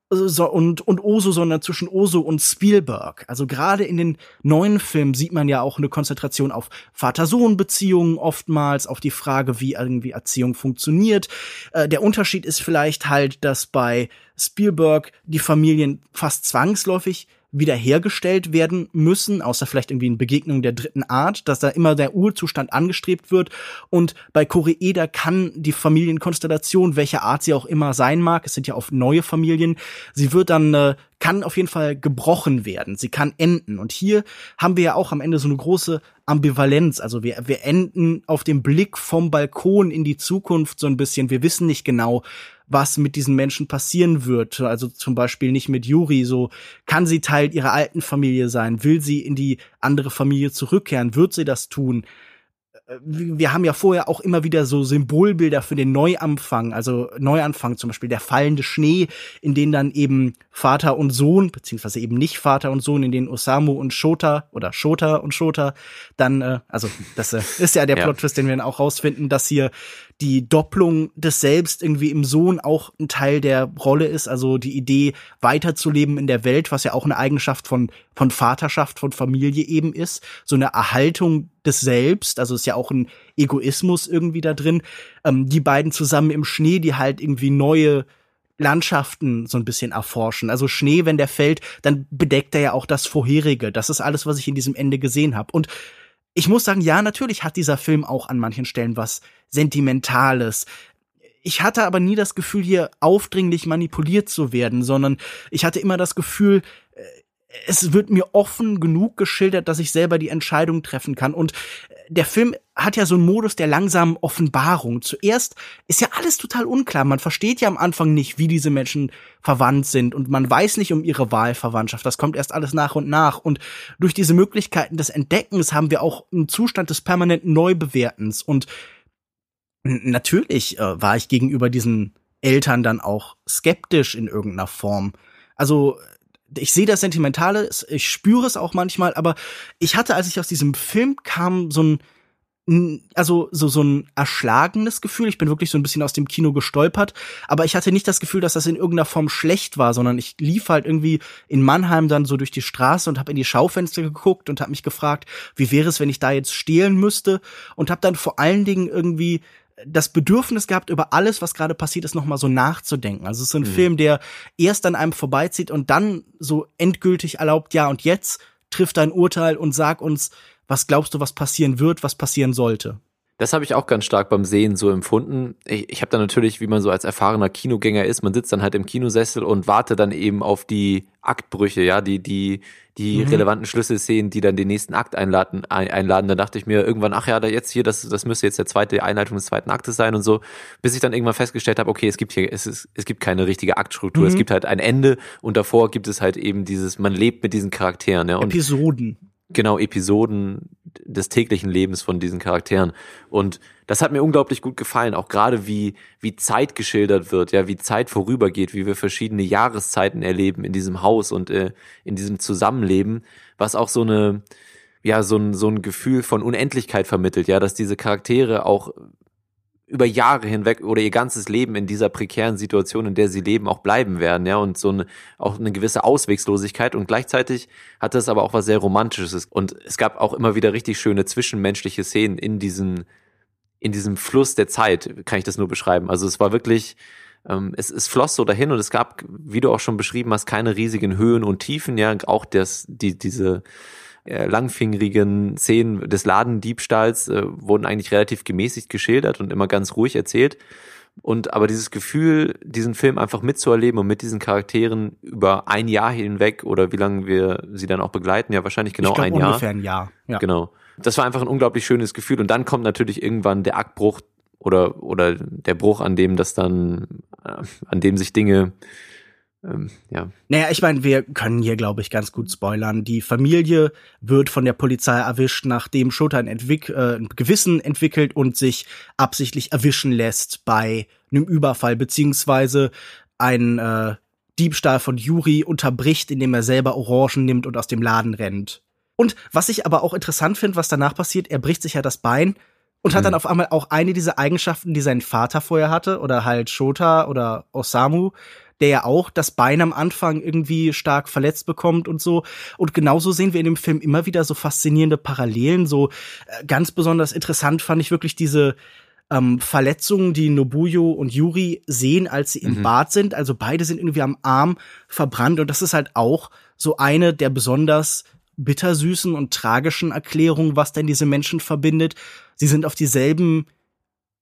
so, und, und Oso, sondern zwischen Oso und Spielberg. Also gerade in den neuen Filmen sieht man ja auch eine Konzentration auf Vater-Sohn-Beziehungen oftmals, auf die Frage, wie irgendwie Erziehung funktioniert. Äh, der Unterschied ist vielleicht halt, dass bei Spielberg die Familien fast zwangsläufig wiederhergestellt werden müssen, außer vielleicht irgendwie in Begegnungen der dritten Art, dass da immer der Urzustand angestrebt wird. Und bei Koreeda kann die Familienkonstellation, welcher Art sie auch immer sein mag, es sind ja oft neue Familien, sie wird dann äh, kann auf jeden Fall gebrochen werden. Sie kann enden. Und hier haben wir ja auch am Ende so eine große Ambivalenz. Also wir, wir enden auf dem Blick vom Balkon in die Zukunft so ein bisschen. Wir wissen nicht genau, was mit diesen Menschen passieren wird. Also zum Beispiel nicht mit Yuri, so kann sie Teil ihrer alten Familie sein, will sie in die andere Familie zurückkehren, wird sie das tun? wir haben ja vorher auch immer wieder so Symbolbilder für den Neuanfang, also Neuanfang zum Beispiel der fallende Schnee, in den dann eben Vater und Sohn, beziehungsweise eben nicht Vater und Sohn, in denen Osamu und Shota oder Shota und Shota dann, äh, also das äh, ist ja der ja. Plot-Twist, den wir dann auch rausfinden, dass hier die Doppelung des Selbst irgendwie im Sohn auch ein Teil der Rolle ist, also die Idee weiterzuleben in der Welt, was ja auch eine Eigenschaft von, von Vaterschaft, von Familie eben ist, so eine Erhaltung des Selbst, also ist ja auch ein Egoismus irgendwie da drin, ähm, die beiden zusammen im Schnee, die halt irgendwie neue Landschaften so ein bisschen erforschen. Also Schnee, wenn der fällt, dann bedeckt er ja auch das vorherige. Das ist alles, was ich in diesem Ende gesehen habe. Und ich muss sagen, ja, natürlich hat dieser Film auch an manchen Stellen was Sentimentales. Ich hatte aber nie das Gefühl, hier aufdringlich manipuliert zu werden, sondern ich hatte immer das Gefühl, äh, es wird mir offen genug geschildert, dass ich selber die Entscheidung treffen kann. Und der Film hat ja so einen Modus der langsamen Offenbarung. Zuerst ist ja alles total unklar. Man versteht ja am Anfang nicht, wie diese Menschen verwandt sind und man weiß nicht um ihre Wahlverwandtschaft. Das kommt erst alles nach und nach. Und durch diese Möglichkeiten des Entdeckens haben wir auch einen Zustand des permanenten Neubewertens. Und natürlich äh, war ich gegenüber diesen Eltern dann auch skeptisch in irgendeiner Form. Also ich sehe das Sentimentale, ich spüre es auch manchmal, aber ich hatte, als ich aus diesem Film kam, so ein also so so ein erschlagenes Gefühl. Ich bin wirklich so ein bisschen aus dem Kino gestolpert, aber ich hatte nicht das Gefühl, dass das in irgendeiner Form schlecht war, sondern ich lief halt irgendwie in Mannheim dann so durch die Straße und habe in die Schaufenster geguckt und habe mich gefragt, wie wäre es, wenn ich da jetzt stehlen müsste und habe dann vor allen Dingen irgendwie das Bedürfnis gehabt, über alles, was gerade passiert ist, nochmal so nachzudenken. Also es ist ein mhm. Film, der erst an einem vorbeizieht und dann so endgültig erlaubt, ja, und jetzt trifft dein Urteil und sag uns, was glaubst du, was passieren wird, was passieren sollte. Das habe ich auch ganz stark beim Sehen so empfunden. Ich, ich habe da natürlich, wie man so als erfahrener Kinogänger ist, man sitzt dann halt im Kinosessel und wartet dann eben auf die Aktbrüche, ja, die die die mhm. relevanten Schlüsselszenen, die dann den nächsten Akt einladen, ein, einladen. Da dachte ich mir irgendwann, ach ja, da jetzt hier, das das müsste jetzt der zweite Einleitung des zweiten Aktes sein und so, bis ich dann irgendwann festgestellt habe, okay, es gibt hier es ist, es gibt keine richtige Aktstruktur, mhm. es gibt halt ein Ende und davor gibt es halt eben dieses man lebt mit diesen Charakteren, ja, und Episoden genau Episoden des täglichen Lebens von diesen Charakteren. Und das hat mir unglaublich gut gefallen, auch gerade wie, wie Zeit geschildert wird, ja, wie Zeit vorübergeht, wie wir verschiedene Jahreszeiten erleben in diesem Haus und äh, in diesem Zusammenleben, was auch so eine, ja, so ein, so ein Gefühl von Unendlichkeit vermittelt, ja, dass diese Charaktere auch über Jahre hinweg oder ihr ganzes Leben in dieser prekären Situation, in der sie leben, auch bleiben werden, ja, und so eine, auch eine gewisse Auswegslosigkeit und gleichzeitig hat das aber auch was sehr Romantisches und es gab auch immer wieder richtig schöne zwischenmenschliche Szenen in diesen, in diesem Fluss der Zeit, kann ich das nur beschreiben. Also es war wirklich, ähm, es, es floss so dahin und es gab, wie du auch schon beschrieben hast, keine riesigen Höhen und Tiefen, ja, auch das, die, diese, äh, langfingerigen Szenen des Ladendiebstahls äh, wurden eigentlich relativ gemäßigt geschildert und immer ganz ruhig erzählt. Und aber dieses Gefühl, diesen Film einfach mitzuerleben und mit diesen Charakteren über ein Jahr hinweg oder wie lange wir sie dann auch begleiten, ja wahrscheinlich genau glaub, ein Jahr. Ungefähr ein Jahr. Ja. Genau. Das war einfach ein unglaublich schönes Gefühl. Und dann kommt natürlich irgendwann der Aktbruch oder oder der Bruch, an dem das dann, äh, an dem sich Dinge ähm, ja. Naja, ich meine, wir können hier, glaube ich, ganz gut spoilern. Die Familie wird von der Polizei erwischt, nachdem Shota ein, Entwick äh, ein Gewissen entwickelt und sich absichtlich erwischen lässt bei einem Überfall, beziehungsweise ein äh, Diebstahl von Yuri unterbricht, indem er selber Orangen nimmt und aus dem Laden rennt. Und was ich aber auch interessant finde, was danach passiert, er bricht sich ja das Bein und hat hm. dann auf einmal auch eine dieser Eigenschaften, die sein Vater vorher hatte, oder halt Shota oder Osamu, der ja auch das Bein am Anfang irgendwie stark verletzt bekommt und so. Und genauso sehen wir in dem Film immer wieder so faszinierende Parallelen. So äh, ganz besonders interessant fand ich wirklich diese ähm, Verletzungen, die Nobuyo und Yuri sehen, als sie im mhm. Bad sind. Also beide sind irgendwie am Arm verbrannt und das ist halt auch so eine der besonders bittersüßen und tragischen Erklärungen, was denn diese Menschen verbindet. Sie sind auf dieselben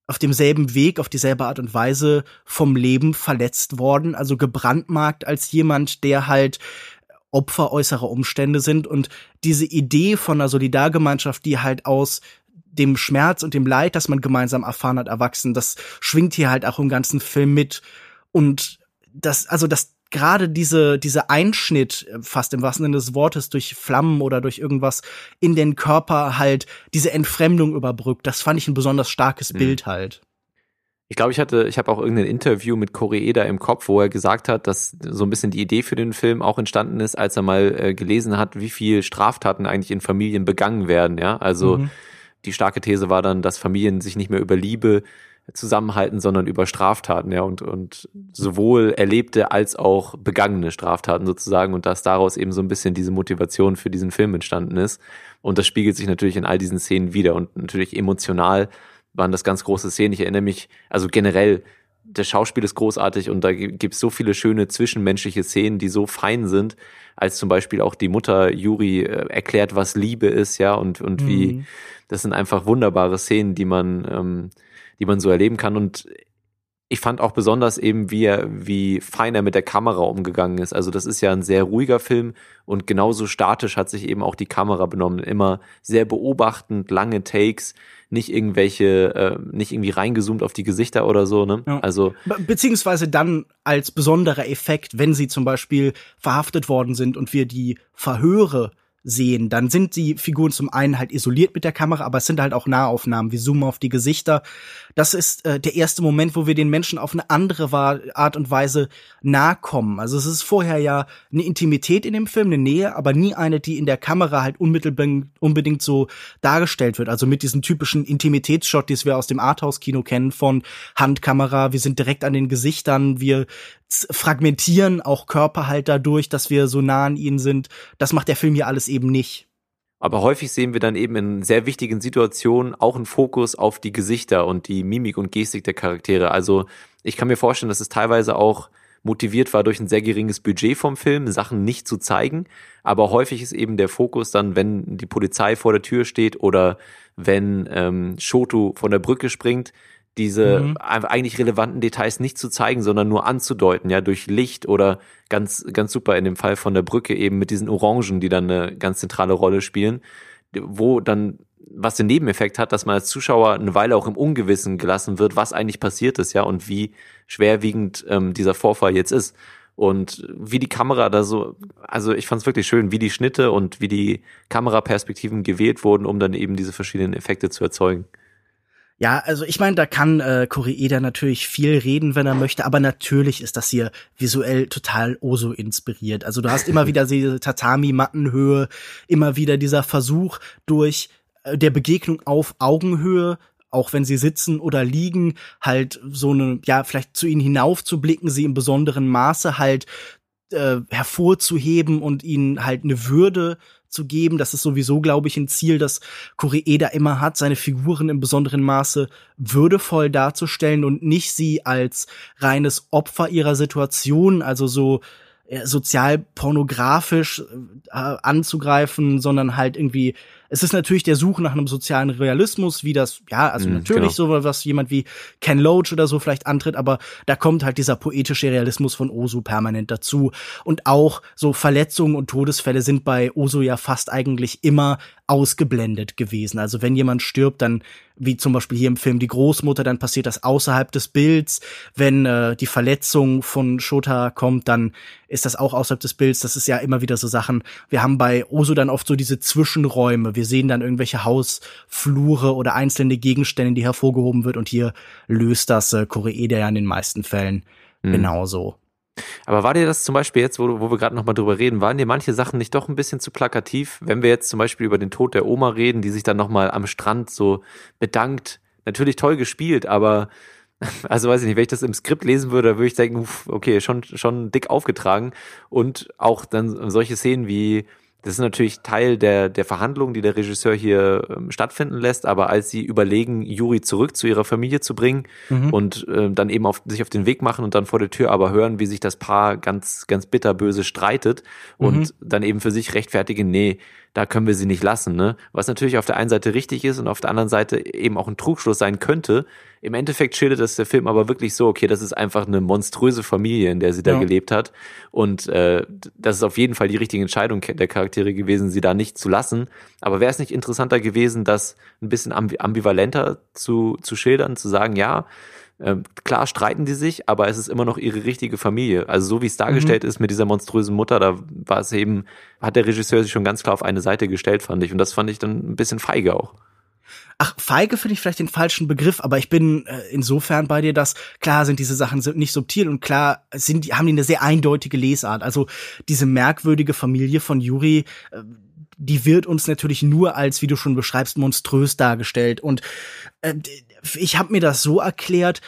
auf demselben Weg, auf dieselbe Art und Weise vom Leben verletzt worden, also gebrandmarkt als jemand, der halt Opfer äußerer Umstände sind. Und diese Idee von einer Solidargemeinschaft, die halt aus dem Schmerz und dem Leid, das man gemeinsam erfahren hat, erwachsen, das schwingt hier halt auch im ganzen Film mit. Und das, also das gerade diese, diese Einschnitt, äh, fast im wahrsten Sinne des Wortes, durch Flammen oder durch irgendwas in den Körper halt diese Entfremdung überbrückt, das fand ich ein besonders starkes mhm. Bild halt. Ich glaube, ich hatte, ich habe auch irgendein Interview mit Koreeda im Kopf, wo er gesagt hat, dass so ein bisschen die Idee für den Film auch entstanden ist, als er mal äh, gelesen hat, wie viel Straftaten eigentlich in Familien begangen werden. Ja, also mhm. die starke These war dann, dass Familien sich nicht mehr über Liebe zusammenhalten, sondern über Straftaten, ja, und, und sowohl erlebte als auch begangene Straftaten sozusagen und dass daraus eben so ein bisschen diese Motivation für diesen Film entstanden ist. Und das spiegelt sich natürlich in all diesen Szenen wieder und natürlich emotional waren das ganz große Szenen. Ich erinnere mich, also generell, das Schauspiel ist großartig und da gibt es so viele schöne zwischenmenschliche Szenen, die so fein sind, als zum Beispiel auch die Mutter Juri äh, erklärt, was Liebe ist, ja, und, und mhm. wie, das sind einfach wunderbare Szenen, die man, ähm, die man so erleben kann. Und ich fand auch besonders eben, wie er, wie fein er mit der Kamera umgegangen ist. Also das ist ja ein sehr ruhiger Film und genauso statisch hat sich eben auch die Kamera benommen. Immer sehr beobachtend, lange Takes, nicht irgendwelche, äh, nicht irgendwie reingezoomt auf die Gesichter oder so. Ne? Ja. Also beziehungsweise dann als besonderer Effekt, wenn sie zum Beispiel verhaftet worden sind und wir die Verhöre sehen, dann sind die Figuren zum einen halt isoliert mit der Kamera, aber es sind halt auch Nahaufnahmen. Wir zoomen auf die Gesichter. Das ist äh, der erste Moment, wo wir den Menschen auf eine andere Art und Weise nahe kommen. Also es ist vorher ja eine Intimität in dem Film, eine Nähe, aber nie eine, die in der Kamera halt unmittelbar unbedingt so dargestellt wird. Also mit diesen typischen Intimitätsshot, die wir aus dem Arthouse-Kino kennen, von Handkamera, wir sind direkt an den Gesichtern, wir fragmentieren auch Körper halt dadurch, dass wir so nah an ihnen sind. Das macht der Film hier alles eben nicht. Aber häufig sehen wir dann eben in sehr wichtigen Situationen auch einen Fokus auf die Gesichter und die Mimik und Gestik der Charaktere. Also ich kann mir vorstellen, dass es teilweise auch motiviert war durch ein sehr geringes Budget vom Film, Sachen nicht zu zeigen. Aber häufig ist eben der Fokus dann, wenn die Polizei vor der Tür steht oder wenn ähm, Shoto von der Brücke springt, diese mhm. eigentlich relevanten Details nicht zu zeigen, sondern nur anzudeuten, ja, durch Licht oder ganz, ganz super in dem Fall von der Brücke eben mit diesen Orangen, die dann eine ganz zentrale Rolle spielen, wo dann was den Nebeneffekt hat, dass man als Zuschauer eine Weile auch im Ungewissen gelassen wird, was eigentlich passiert ist, ja, und wie schwerwiegend ähm, dieser Vorfall jetzt ist. Und wie die Kamera da so, also ich fand es wirklich schön, wie die Schnitte und wie die Kameraperspektiven gewählt wurden, um dann eben diese verschiedenen Effekte zu erzeugen. Ja, also ich meine, da kann äh, Koreeda natürlich viel reden, wenn er möchte, aber natürlich ist das hier visuell total Oso inspiriert. Also du hast immer [LAUGHS] wieder diese Tatami-Mattenhöhe, immer wieder dieser Versuch durch äh, der Begegnung auf Augenhöhe auch wenn sie sitzen oder liegen, halt so eine, ja, vielleicht zu ihnen hinaufzublicken, sie im besonderen Maße halt äh, hervorzuheben und ihnen halt eine Würde zu geben. Das ist sowieso, glaube ich, ein Ziel, das Koreeda immer hat, seine Figuren im besonderen Maße würdevoll darzustellen und nicht sie als reines Opfer ihrer Situation, also so äh, sozial pornografisch äh, anzugreifen, sondern halt irgendwie es ist natürlich der Suche nach einem sozialen Realismus, wie das, ja, also mhm, natürlich genau. so, was jemand wie Ken Loach oder so vielleicht antritt, aber da kommt halt dieser poetische Realismus von Osu permanent dazu. Und auch so Verletzungen und Todesfälle sind bei Osu ja fast eigentlich immer ausgeblendet gewesen. Also wenn jemand stirbt, dann wie zum Beispiel hier im Film die Großmutter, dann passiert das außerhalb des Bilds. Wenn äh, die Verletzung von Shota kommt, dann ist das auch außerhalb des Bilds. Das ist ja immer wieder so Sachen. Wir haben bei Oso dann oft so diese Zwischenräume. Wir sehen dann irgendwelche Hausflure oder einzelne Gegenstände, die hervorgehoben wird. Und hier löst das äh, Koreeda ja in den meisten Fällen mhm. genauso. Aber war dir das zum Beispiel jetzt, wo, wo wir gerade nochmal drüber reden, waren dir manche Sachen nicht doch ein bisschen zu plakativ? Wenn wir jetzt zum Beispiel über den Tod der Oma reden, die sich dann nochmal am Strand so bedankt. Natürlich toll gespielt, aber [LAUGHS] also weiß ich nicht, wenn ich das im Skript lesen würde, würde ich denken, okay, schon, schon dick aufgetragen. Und auch dann solche Szenen wie das ist natürlich Teil der, der Verhandlungen, die der Regisseur hier ähm, stattfinden lässt, aber als sie überlegen, Juri zurück zu ihrer Familie zu bringen mhm. und äh, dann eben auf, sich auf den Weg machen und dann vor der Tür aber hören, wie sich das Paar ganz, ganz bitterböse streitet und mhm. dann eben für sich rechtfertigen, nee, da können wir sie nicht lassen, ne? Was natürlich auf der einen Seite richtig ist und auf der anderen Seite eben auch ein Trugschluss sein könnte. Im Endeffekt schildert das der Film aber wirklich so, okay, das ist einfach eine monströse Familie, in der sie da ja. gelebt hat. Und äh, das ist auf jeden Fall die richtige Entscheidung der Charaktere gewesen, sie da nicht zu lassen. Aber wäre es nicht interessanter gewesen, das ein bisschen ambivalenter zu, zu schildern, zu sagen, ja, ähm, klar streiten die sich, aber es ist immer noch ihre richtige Familie. Also so wie es dargestellt mhm. ist mit dieser monströsen Mutter, da war es eben, hat der Regisseur sich schon ganz klar auf eine Seite gestellt, fand ich. Und das fand ich dann ein bisschen feige auch. Ach, feige finde ich vielleicht den falschen Begriff, aber ich bin äh, insofern bei dir, dass klar sind diese Sachen nicht subtil und klar sind die, haben die eine sehr eindeutige Lesart. Also diese merkwürdige Familie von Juri, äh, die wird uns natürlich nur als, wie du schon beschreibst, monströs dargestellt. Und äh, ich habe mir das so erklärt,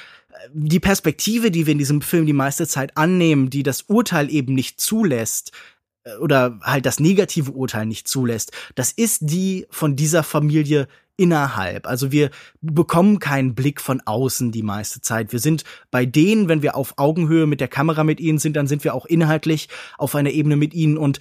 die Perspektive, die wir in diesem Film die meiste Zeit annehmen, die das Urteil eben nicht zulässt, äh, oder halt das negative Urteil nicht zulässt, das ist die von dieser Familie innerhalb. Also wir bekommen keinen Blick von außen die meiste Zeit. Wir sind bei denen, wenn wir auf Augenhöhe mit der Kamera mit ihnen sind, dann sind wir auch inhaltlich auf einer Ebene mit ihnen und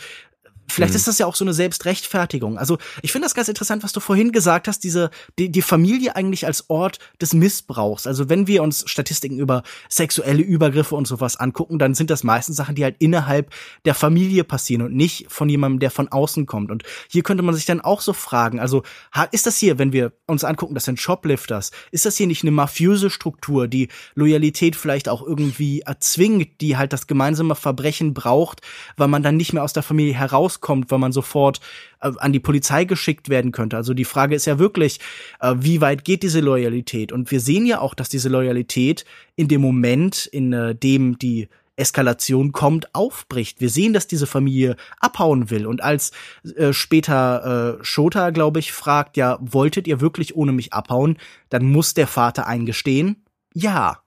Vielleicht mhm. ist das ja auch so eine Selbstrechtfertigung. Also ich finde das ganz interessant, was du vorhin gesagt hast, diese die, die Familie eigentlich als Ort des Missbrauchs. Also wenn wir uns Statistiken über sexuelle Übergriffe und sowas angucken, dann sind das meistens Sachen, die halt innerhalb der Familie passieren und nicht von jemandem, der von außen kommt. Und hier könnte man sich dann auch so fragen, also ist das hier, wenn wir uns angucken, das sind Shoplifters, ist das hier nicht eine mafiöse Struktur, die Loyalität vielleicht auch irgendwie erzwingt, die halt das gemeinsame Verbrechen braucht, weil man dann nicht mehr aus der Familie heraus rauskommt, weil man sofort äh, an die Polizei geschickt werden könnte. Also die Frage ist ja wirklich, äh, wie weit geht diese Loyalität? Und wir sehen ja auch, dass diese Loyalität in dem Moment, in äh, dem die Eskalation kommt, aufbricht. Wir sehen, dass diese Familie abhauen will. Und als äh, später äh, Shota, glaube ich, fragt, ja, wolltet ihr wirklich ohne mich abhauen, dann muss der Vater eingestehen, ja.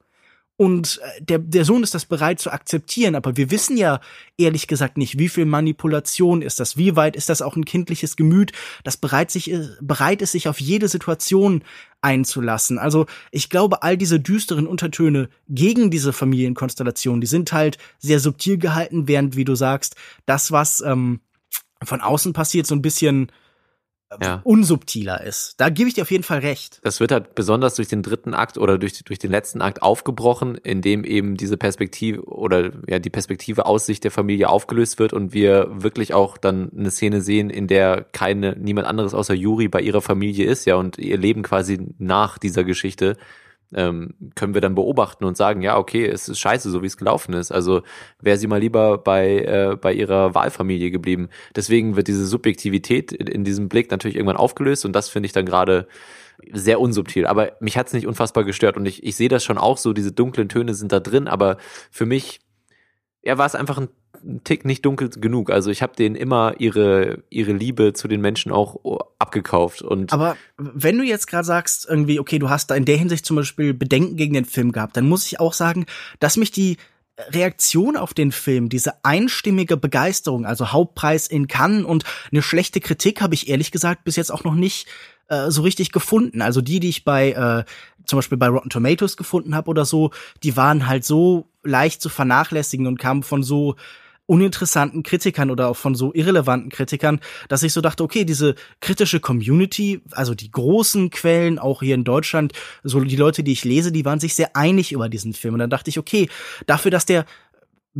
Und äh, der, der Sohn ist das bereit zu akzeptieren, aber wir wissen ja ehrlich gesagt nicht, wie viel Manipulation ist das, wie weit ist das auch ein kindliches Gemüt, das bereit, sich, äh, bereit ist, sich auf jede Situation einzulassen. Also ich glaube, all diese düsteren Untertöne gegen diese Familienkonstellation, die sind halt sehr subtil gehalten, während, wie du sagst, das, was ähm, von außen passiert, so ein bisschen ja. unsubtiler ist. Da gebe ich dir auf jeden Fall recht. Das wird halt besonders durch den dritten Akt oder durch, durch den letzten Akt aufgebrochen, in dem eben diese Perspektive oder ja die Perspektive aus Sicht der Familie aufgelöst wird und wir wirklich auch dann eine Szene sehen, in der keine niemand anderes außer Yuri bei ihrer Familie ist, ja und ihr Leben quasi nach dieser Geschichte ähm, können wir dann beobachten und sagen, ja, okay, es ist scheiße, so wie es gelaufen ist. Also wäre sie mal lieber bei, äh, bei ihrer Wahlfamilie geblieben. Deswegen wird diese Subjektivität in, in diesem Blick natürlich irgendwann aufgelöst und das finde ich dann gerade sehr unsubtil. Aber mich hat es nicht unfassbar gestört und ich, ich sehe das schon auch so, diese dunklen Töne sind da drin, aber für mich ja, war es einfach ein ein Tick nicht dunkel genug. Also ich habe denen immer ihre ihre Liebe zu den Menschen auch abgekauft. Und Aber wenn du jetzt gerade sagst, irgendwie, okay, du hast da in der Hinsicht zum Beispiel Bedenken gegen den Film gehabt, dann muss ich auch sagen, dass mich die Reaktion auf den Film, diese einstimmige Begeisterung, also Hauptpreis in Cannes und eine schlechte Kritik habe ich ehrlich gesagt bis jetzt auch noch nicht äh, so richtig gefunden. Also die, die ich bei äh, zum Beispiel bei Rotten Tomatoes gefunden habe oder so, die waren halt so leicht zu vernachlässigen und kamen von so uninteressanten Kritikern oder auch von so irrelevanten Kritikern, dass ich so dachte, okay, diese kritische Community, also die großen Quellen, auch hier in Deutschland, so die Leute, die ich lese, die waren sich sehr einig über diesen Film. Und dann dachte ich, okay, dafür, dass der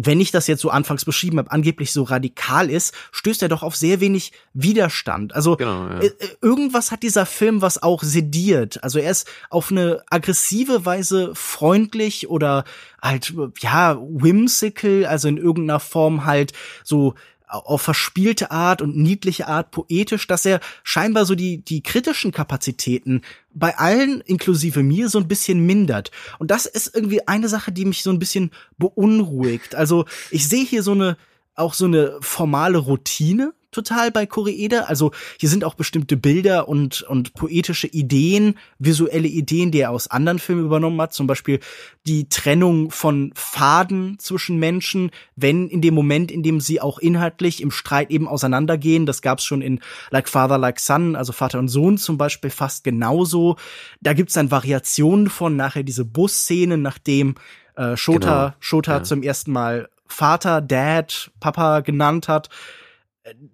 wenn ich das jetzt so anfangs beschrieben habe, angeblich so radikal ist, stößt er doch auf sehr wenig Widerstand. Also genau, ja. äh, irgendwas hat dieser Film was auch sediert. Also er ist auf eine aggressive Weise freundlich oder halt ja whimsical, also in irgendeiner Form halt so auf verspielte Art und niedliche Art poetisch, dass er scheinbar so die, die kritischen Kapazitäten bei allen, inklusive mir, so ein bisschen mindert. Und das ist irgendwie eine Sache, die mich so ein bisschen beunruhigt. Also ich sehe hier so eine, auch so eine formale Routine, total bei Koreeda. Also hier sind auch bestimmte Bilder und, und poetische Ideen, visuelle Ideen, die er aus anderen Filmen übernommen hat. Zum Beispiel die Trennung von Faden zwischen Menschen, wenn in dem Moment, in dem sie auch inhaltlich im Streit eben auseinandergehen. Das gab's schon in Like Father, Like Son, also Vater und Sohn zum Beispiel fast genauso. Da gibt's dann Variationen von nachher diese Busszene, nachdem äh, Shota, genau. Shota ja. zum ersten Mal Vater, Dad, Papa genannt hat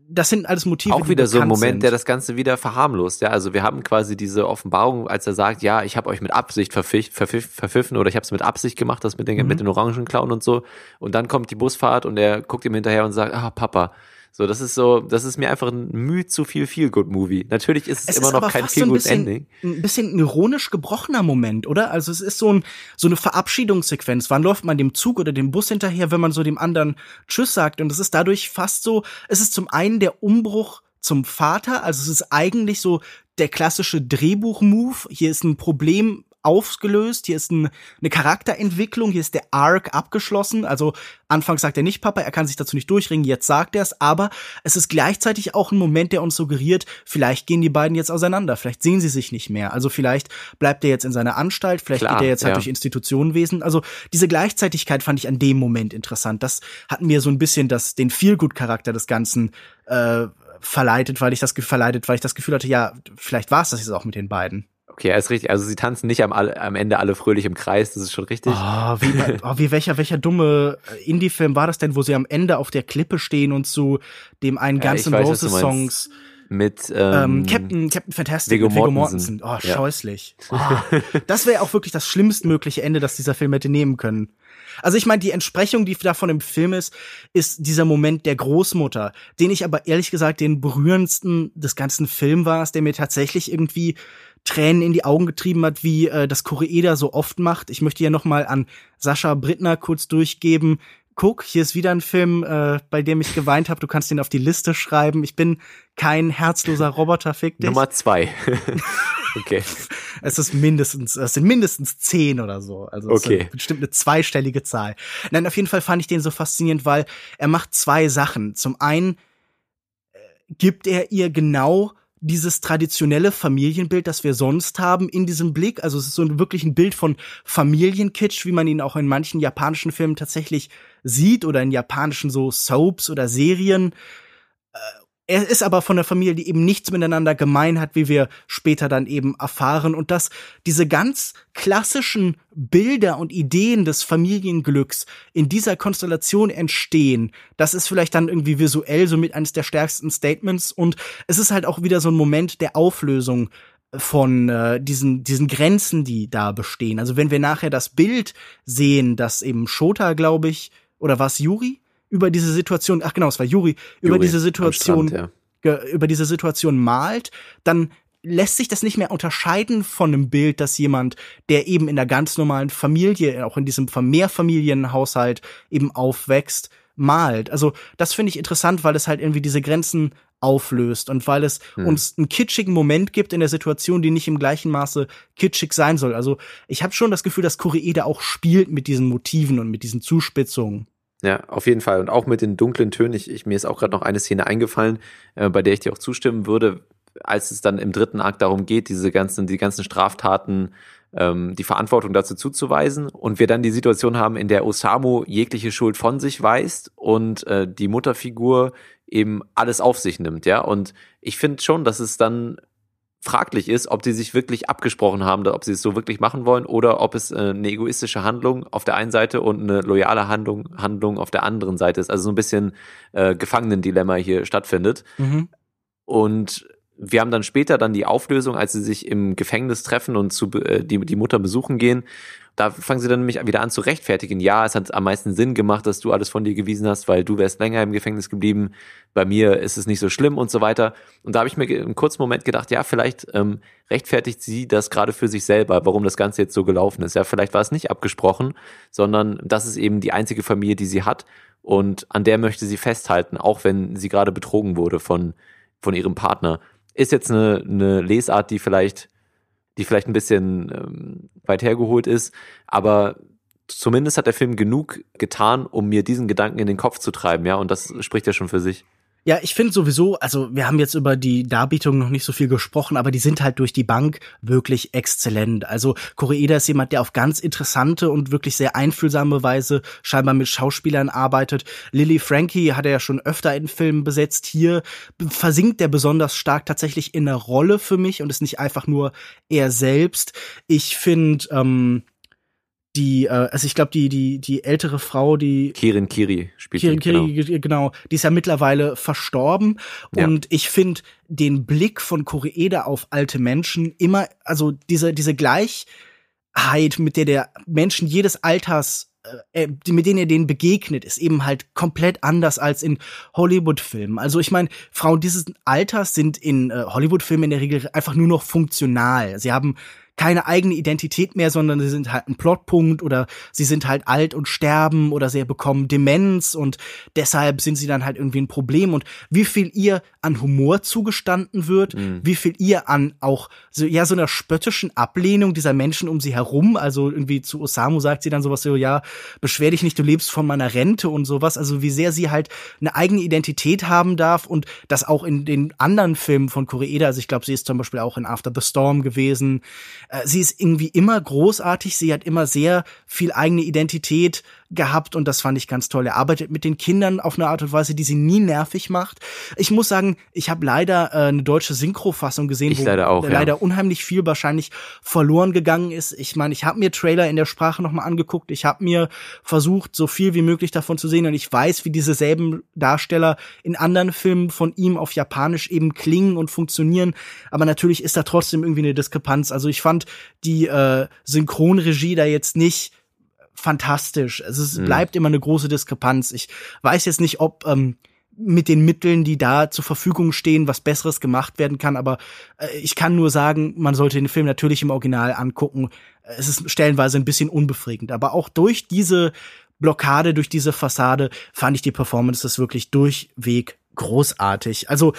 das sind alles Motive. Auch wieder so ein Moment, sind. der das Ganze wieder verharmlost. Ja, also wir haben quasi diese Offenbarung, als er sagt, ja, ich habe euch mit Absicht verpfiff, verpfiff, verpfiffen oder ich habe es mit Absicht gemacht, das mit den, mhm. mit den Orangenklauen und so. Und dann kommt die Busfahrt und er guckt ihm hinterher und sagt, ah, Papa, so, das ist so, das ist mir einfach ein Mühe zu viel Feel Good Movie. Natürlich ist es, es immer ist noch kein Feel Good so Ending. Ein bisschen ironisch gebrochener Moment, oder? Also es ist so ein so eine Verabschiedungssequenz. Wann läuft man dem Zug oder dem Bus hinterher, wenn man so dem anderen Tschüss sagt? Und es ist dadurch fast so, es ist zum einen der Umbruch zum Vater, also es ist eigentlich so der klassische Drehbuch-Move. Hier ist ein Problem aufgelöst, hier ist ein, eine Charakterentwicklung, hier ist der Arc abgeschlossen. Also anfangs sagt er nicht Papa, er kann sich dazu nicht durchringen, jetzt sagt er es, aber es ist gleichzeitig auch ein Moment, der uns suggeriert, vielleicht gehen die beiden jetzt auseinander, vielleicht sehen sie sich nicht mehr. Also vielleicht bleibt er jetzt in seiner Anstalt, vielleicht Klar, geht er jetzt halt ja. durch Institutionenwesen. Also diese Gleichzeitigkeit fand ich an dem Moment interessant. Das hat mir so ein bisschen das, den Feelgood-Charakter des Ganzen äh, verleitet, weil ich das verleitet, weil ich das Gefühl hatte, ja, vielleicht war es das jetzt auch mit den beiden. Okay, er ist richtig. Also sie tanzen nicht am, am Ende alle fröhlich im Kreis, das ist schon richtig. Oh, wie, oh, wie welcher, welcher dumme Indie-Film war das denn, wo sie am Ende auf der Klippe stehen und zu dem einen ganzen ja, Roses Songs mit ähm, ähm, Captain, Captain Fantastic Viggo mit Viggo Mortensen. Oh, ja. scheußlich. Oh, [LAUGHS] das wäre auch wirklich das schlimmstmögliche Ende, das dieser Film hätte nehmen können. Also ich meine, die Entsprechung, die davon im Film ist, ist dieser Moment der Großmutter, den ich aber ehrlich gesagt den berührendsten des ganzen Films war, der mir tatsächlich irgendwie Tränen in die Augen getrieben hat, wie äh, das Koreeda so oft macht. Ich möchte ja noch mal an Sascha Brittner kurz durchgeben. Guck, hier ist wieder ein Film, äh, bei dem ich geweint habe. Du kannst den auf die Liste schreiben. Ich bin kein herzloser Roboter, fick dich. Nummer zwei. [LAUGHS] okay. Es ist mindestens, es sind mindestens zehn oder so. Also okay. ist bestimmt eine zweistellige Zahl. Nein, auf jeden Fall fand ich den so faszinierend, weil er macht zwei Sachen. Zum einen äh, gibt er ihr genau dieses traditionelle Familienbild, das wir sonst haben, in diesem Blick. Also es ist so wirklich ein Bild von Familienkitsch, wie man ihn auch in manchen japanischen Filmen tatsächlich sieht oder in japanischen so Soaps oder Serien. Er ist aber von der Familie, die eben nichts miteinander gemein hat, wie wir später dann eben erfahren. Und dass diese ganz klassischen Bilder und Ideen des Familienglücks in dieser Konstellation entstehen, das ist vielleicht dann irgendwie visuell somit eines der stärksten Statements. Und es ist halt auch wieder so ein Moment der Auflösung von äh, diesen diesen Grenzen, die da bestehen. Also wenn wir nachher das Bild sehen, das eben Shota, glaube ich, oder was Yuri über diese Situation, ach genau, es war Juri, über diese Situation, Strand, ja. über diese Situation malt, dann lässt sich das nicht mehr unterscheiden von einem Bild, dass jemand, der eben in der ganz normalen Familie, auch in diesem Mehrfamilienhaushalt eben aufwächst, malt. Also das finde ich interessant, weil es halt irgendwie diese Grenzen auflöst und weil es hm. uns einen kitschigen Moment gibt in der Situation, die nicht im gleichen Maße kitschig sein soll. Also ich habe schon das Gefühl, dass Koreeda auch spielt mit diesen Motiven und mit diesen Zuspitzungen. Ja, auf jeden Fall. Und auch mit den dunklen Tönen. Ich, ich mir ist auch gerade noch eine Szene eingefallen, äh, bei der ich dir auch zustimmen würde, als es dann im dritten Akt darum geht, diese ganzen, die ganzen Straftaten, ähm, die Verantwortung dazu zuzuweisen. Und wir dann die Situation haben, in der Osamu jegliche Schuld von sich weist und äh, die Mutterfigur eben alles auf sich nimmt, ja. Und ich finde schon, dass es dann fraglich ist, ob die sich wirklich abgesprochen haben, ob sie es so wirklich machen wollen oder ob es äh, eine egoistische Handlung auf der einen Seite und eine loyale Handlung, Handlung auf der anderen Seite ist. Also so ein bisschen äh, Gefangenendilemma hier stattfindet. Mhm. Und wir haben dann später dann die Auflösung, als sie sich im Gefängnis treffen und zu, äh, die, die Mutter besuchen gehen. Da fangen sie dann nämlich wieder an zu rechtfertigen. Ja, es hat am meisten Sinn gemacht, dass du alles von dir gewiesen hast, weil du wärst länger im Gefängnis geblieben. Bei mir ist es nicht so schlimm und so weiter. Und da habe ich mir einen kurzen Moment gedacht, ja, vielleicht ähm, rechtfertigt sie das gerade für sich selber, warum das Ganze jetzt so gelaufen ist. Ja, vielleicht war es nicht abgesprochen, sondern das ist eben die einzige Familie, die sie hat. Und an der möchte sie festhalten, auch wenn sie gerade betrogen wurde von, von ihrem Partner. Ist jetzt eine, eine Lesart, die vielleicht die vielleicht ein bisschen ähm, weit hergeholt ist, aber zumindest hat der Film genug getan, um mir diesen Gedanken in den Kopf zu treiben, ja, und das spricht ja schon für sich. Ja, ich finde sowieso, also wir haben jetzt über die Darbietung noch nicht so viel gesprochen, aber die sind halt durch die Bank wirklich exzellent. Also Koreeda ist jemand, der auf ganz interessante und wirklich sehr einfühlsame Weise scheinbar mit Schauspielern arbeitet. Lily Frankie hat er ja schon öfter in Filmen besetzt. Hier versinkt er besonders stark tatsächlich in der Rolle für mich und ist nicht einfach nur er selbst. Ich finde, ähm, die, äh, also ich glaube, die, die, die ältere Frau, die Kirin Kiri spielt. Kirin Kiri, genau. genau, die ist ja mittlerweile verstorben. Ja. Und ich finde den Blick von Koreeda auf alte Menschen immer, also diese, diese Gleichheit, mit der der Menschen jedes Alters äh, äh mit denen er denen begegnet, ist eben halt komplett anders als in Hollywood-Filmen. Also ich meine, Frauen dieses Alters sind in äh, Hollywood-Filmen in der Regel einfach nur noch funktional. Sie haben keine eigene Identität mehr, sondern sie sind halt ein Plotpunkt oder sie sind halt alt und sterben oder sie bekommen Demenz und deshalb sind sie dann halt irgendwie ein Problem. Und wie viel ihr an Humor zugestanden wird, mhm. wie viel ihr an auch so, ja, so einer spöttischen Ablehnung dieser Menschen um sie herum, also irgendwie zu Osamu sagt sie dann sowas so, ja, beschwer dich nicht, du lebst von meiner Rente und sowas, also wie sehr sie halt eine eigene Identität haben darf und das auch in den anderen Filmen von Koreeda, also ich glaube, sie ist zum Beispiel auch in After the Storm gewesen, sie ist irgendwie immer großartig, sie hat immer sehr viel eigene Identität gehabt und das fand ich ganz toll. Er arbeitet mit den Kindern auf eine Art und Weise, die sie nie nervig macht. Ich muss sagen, ich habe leider äh, eine deutsche Synchrofassung gesehen, ich wo leider, auch, leider ja. unheimlich viel wahrscheinlich verloren gegangen ist. Ich meine, ich habe mir Trailer in der Sprache nochmal angeguckt. Ich habe mir versucht, so viel wie möglich davon zu sehen und ich weiß, wie diese selben Darsteller in anderen Filmen von ihm auf Japanisch eben klingen und funktionieren. Aber natürlich ist da trotzdem irgendwie eine Diskrepanz. Also ich fand die äh, Synchronregie da jetzt nicht fantastisch. Also es mhm. bleibt immer eine große Diskrepanz. Ich weiß jetzt nicht, ob ähm, mit den Mitteln, die da zur Verfügung stehen, was Besseres gemacht werden kann. Aber äh, ich kann nur sagen, man sollte den Film natürlich im Original angucken. Es ist stellenweise ein bisschen unbefriedigend. Aber auch durch diese Blockade, durch diese Fassade fand ich die Performances wirklich durchweg großartig. Also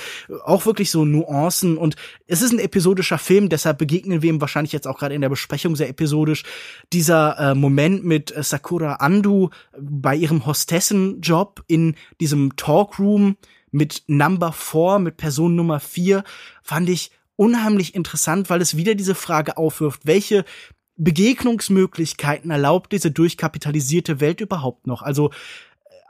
auch wirklich so Nuancen und es ist ein episodischer Film, deshalb begegnen wir ihm wahrscheinlich jetzt auch gerade in der Besprechung sehr episodisch. Dieser äh, Moment mit äh, Sakura Andu bei ihrem Hostessenjob in diesem Talkroom mit Number 4, mit Person Nummer 4, fand ich unheimlich interessant, weil es wieder diese Frage aufwirft, welche Begegnungsmöglichkeiten erlaubt diese durchkapitalisierte Welt überhaupt noch? Also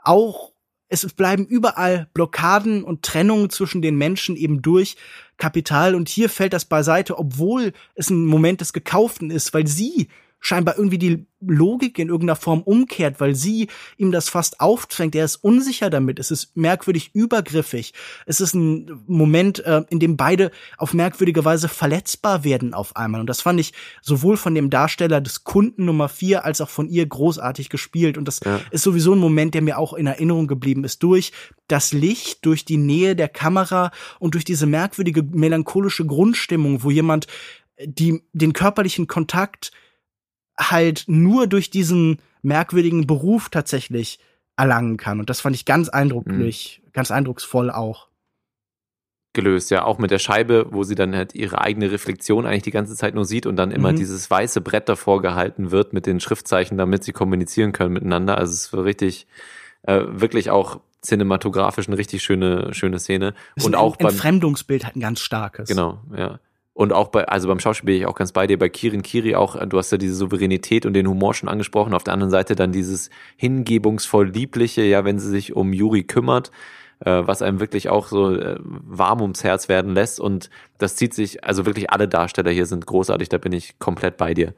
auch es bleiben überall Blockaden und Trennungen zwischen den Menschen eben durch Kapital. Und hier fällt das beiseite, obwohl es ein Moment des Gekauften ist, weil sie scheinbar irgendwie die Logik in irgendeiner Form umkehrt, weil sie ihm das fast aufdrängt. Er ist unsicher damit. Es ist merkwürdig übergriffig. Es ist ein Moment, äh, in dem beide auf merkwürdige Weise verletzbar werden auf einmal. Und das fand ich sowohl von dem Darsteller des Kunden Nummer vier als auch von ihr großartig gespielt. Und das ja. ist sowieso ein Moment, der mir auch in Erinnerung geblieben ist. Durch das Licht, durch die Nähe der Kamera und durch diese merkwürdige melancholische Grundstimmung, wo jemand die, den körperlichen Kontakt halt nur durch diesen merkwürdigen Beruf tatsächlich erlangen kann. Und das fand ich ganz eindrücklich, mhm. ganz eindrucksvoll auch. Gelöst, ja, auch mit der Scheibe, wo sie dann halt ihre eigene Reflexion eigentlich die ganze Zeit nur sieht und dann immer mhm. dieses weiße Brett davor gehalten wird mit den Schriftzeichen, damit sie kommunizieren können miteinander. Also es war richtig, äh, wirklich auch cinematografisch eine richtig schöne, schöne Szene. und ein auch beim Entfremdungsbild halt ein ganz starkes. Genau, ja. Und auch bei, also beim Schauspiel bin ich auch ganz bei dir, bei Kirin Kiri auch, du hast ja diese Souveränität und den Humor schon angesprochen, auf der anderen Seite dann dieses hingebungsvoll liebliche, ja, wenn sie sich um Juri kümmert, äh, was einem wirklich auch so äh, warm ums Herz werden lässt und das zieht sich, also wirklich alle Darsteller hier sind großartig, da bin ich komplett bei dir.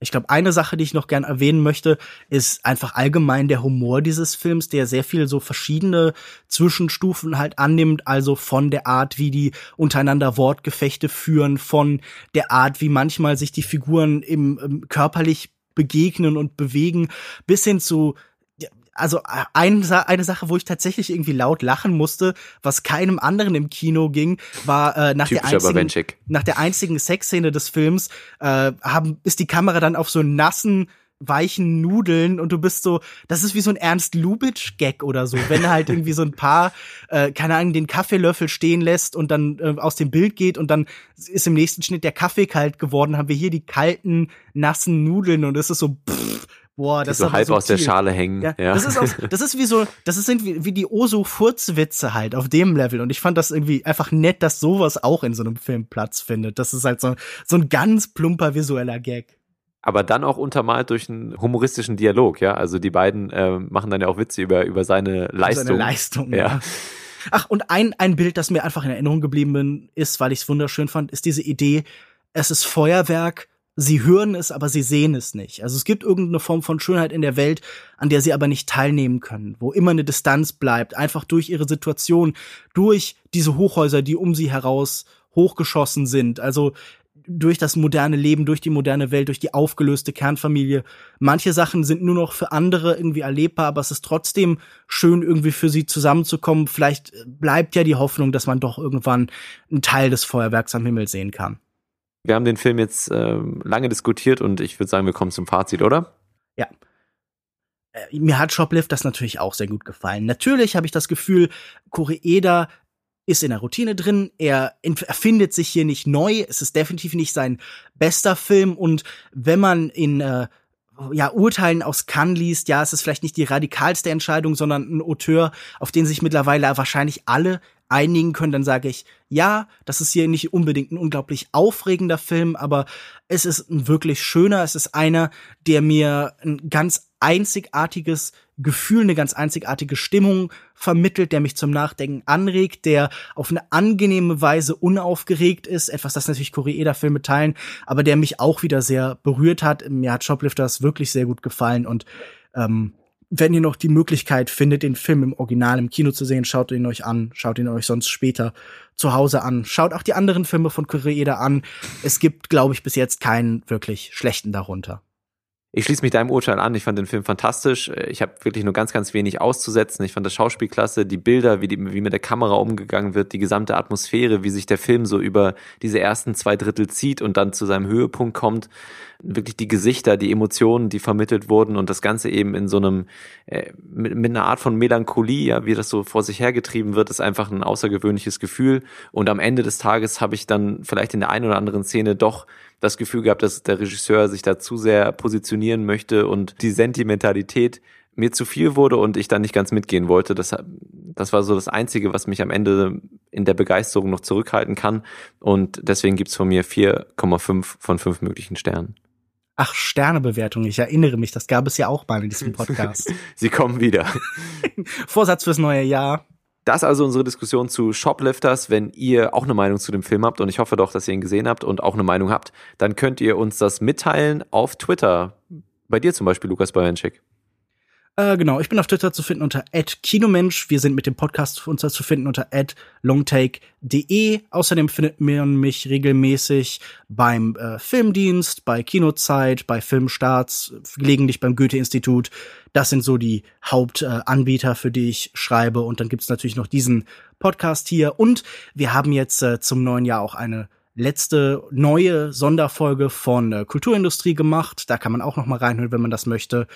Ich glaube, eine Sache, die ich noch gern erwähnen möchte, ist einfach allgemein der Humor dieses Films, der sehr viel so verschiedene Zwischenstufen halt annimmt, also von der Art, wie die untereinander Wortgefechte führen, von der Art, wie manchmal sich die Figuren im, im körperlich begegnen und bewegen, bis hin zu also äh, ein, eine Sache, wo ich tatsächlich irgendwie laut lachen musste, was keinem anderen im Kino ging, war äh, nach, der einzigen, nach der einzigen Sexszene des Films äh, haben, ist die Kamera dann auf so nassen weichen Nudeln und du bist so, das ist wie so ein Ernst Lubitsch-Gag oder so, wenn er halt irgendwie so ein paar, äh, keine Ahnung, den Kaffeelöffel stehen lässt und dann äh, aus dem Bild geht und dann ist im nächsten Schnitt der Kaffee kalt geworden, haben wir hier die kalten, nassen Nudeln und es ist so, pff, Boah, das die so halb aus der Schale hängen. Ja, ja. Das ist aus, das ist wie so, das sind wie, wie die Oso-Furzwitze halt auf dem Level. Und ich fand das irgendwie einfach nett, dass sowas auch in so einem Film Platz findet. Das ist halt so, so ein ganz plumper visueller Gag. Aber dann auch untermalt durch einen humoristischen Dialog, ja. Also die beiden äh, machen dann ja auch Witze über, über seine Leistung. Seine Leistung, ja. ja. Ach, und ein, ein Bild, das mir einfach in Erinnerung geblieben ist, weil ich es wunderschön fand, ist diese Idee, es ist Feuerwerk, sie hören es, aber sie sehen es nicht. Also es gibt irgendeine Form von Schönheit in der Welt, an der sie aber nicht teilnehmen können, wo immer eine Distanz bleibt, einfach durch ihre Situation, durch diese Hochhäuser, die um sie heraus hochgeschossen sind. Also durch das moderne Leben, durch die moderne Welt, durch die aufgelöste Kernfamilie. Manche Sachen sind nur noch für andere irgendwie erlebbar, aber es ist trotzdem schön, irgendwie für sie zusammenzukommen. Vielleicht bleibt ja die Hoffnung, dass man doch irgendwann einen Teil des Feuerwerks am Himmel sehen kann. Wir haben den Film jetzt äh, lange diskutiert und ich würde sagen, wir kommen zum Fazit, oder? Ja. Äh, mir hat Shoplift das natürlich auch sehr gut gefallen. Natürlich habe ich das Gefühl, Koreeda ist in der Routine drin. Er erfindet sich hier nicht neu. Es ist definitiv nicht sein bester Film. Und wenn man in äh, ja, Urteilen aus Cannes liest, ja, es ist vielleicht nicht die radikalste Entscheidung, sondern ein Auteur, auf den sich mittlerweile wahrscheinlich alle einigen können, dann sage ich, ja, das ist hier nicht unbedingt ein unglaublich aufregender Film, aber es ist ein wirklich schöner, es ist einer, der mir ein ganz einzigartiges Gefühl, eine ganz einzigartige Stimmung vermittelt, der mich zum Nachdenken anregt, der auf eine angenehme Weise unaufgeregt ist, etwas, das natürlich Koreeda-Filme teilen, aber der mich auch wieder sehr berührt hat. Mir hat Shoplifters wirklich sehr gut gefallen und ähm, wenn ihr noch die Möglichkeit findet, den Film im Original im Kino zu sehen, schaut ihn euch an, schaut ihn euch sonst später zu Hause an. Schaut auch die anderen Filme von Koreeda an. Es gibt, glaube ich, bis jetzt keinen wirklich schlechten darunter. Ich schließe mich deinem Urteil an. Ich fand den Film fantastisch. Ich habe wirklich nur ganz, ganz wenig auszusetzen. Ich fand das Schauspiel klasse, die Bilder, wie, die, wie mit der Kamera umgegangen wird, die gesamte Atmosphäre, wie sich der Film so über diese ersten zwei Drittel zieht und dann zu seinem Höhepunkt kommt. Wirklich die Gesichter, die Emotionen, die vermittelt wurden und das Ganze eben in so einem, äh, mit, mit einer Art von Melancholie, ja, wie das so vor sich hergetrieben wird, ist einfach ein außergewöhnliches Gefühl. Und am Ende des Tages habe ich dann vielleicht in der einen oder anderen Szene doch das Gefühl gehabt, dass der Regisseur sich da zu sehr positionieren möchte und die Sentimentalität mir zu viel wurde und ich dann nicht ganz mitgehen wollte. Das, das war so das Einzige, was mich am Ende in der Begeisterung noch zurückhalten kann. Und deswegen gibt's von mir 4,5 von 5 möglichen Sternen. Ach, Sternebewertung, ich erinnere mich, das gab es ja auch mal in diesem [LAUGHS] Podcast. Sie kommen wieder. [LAUGHS] Vorsatz fürs neue Jahr. Das ist also unsere Diskussion zu Shoplifters. Wenn ihr auch eine Meinung zu dem Film habt, und ich hoffe doch, dass ihr ihn gesehen habt und auch eine Meinung habt, dann könnt ihr uns das mitteilen auf Twitter. Bei dir zum Beispiel, Lukas Bajanczyk. Äh, genau, ich bin auf Twitter zu finden unter @kinomensch. Wir sind mit dem Podcast uns zu finden unter @longtake.de. Außerdem findet man mich regelmäßig beim äh, Filmdienst, bei Kinozeit, bei Filmstarts, gelegentlich beim Goethe-Institut. Das sind so die Hauptanbieter, äh, für die ich schreibe. Und dann gibt's natürlich noch diesen Podcast hier. Und wir haben jetzt äh, zum neuen Jahr auch eine letzte neue Sonderfolge von äh, Kulturindustrie gemacht. Da kann man auch noch mal reinhören, wenn man das möchte.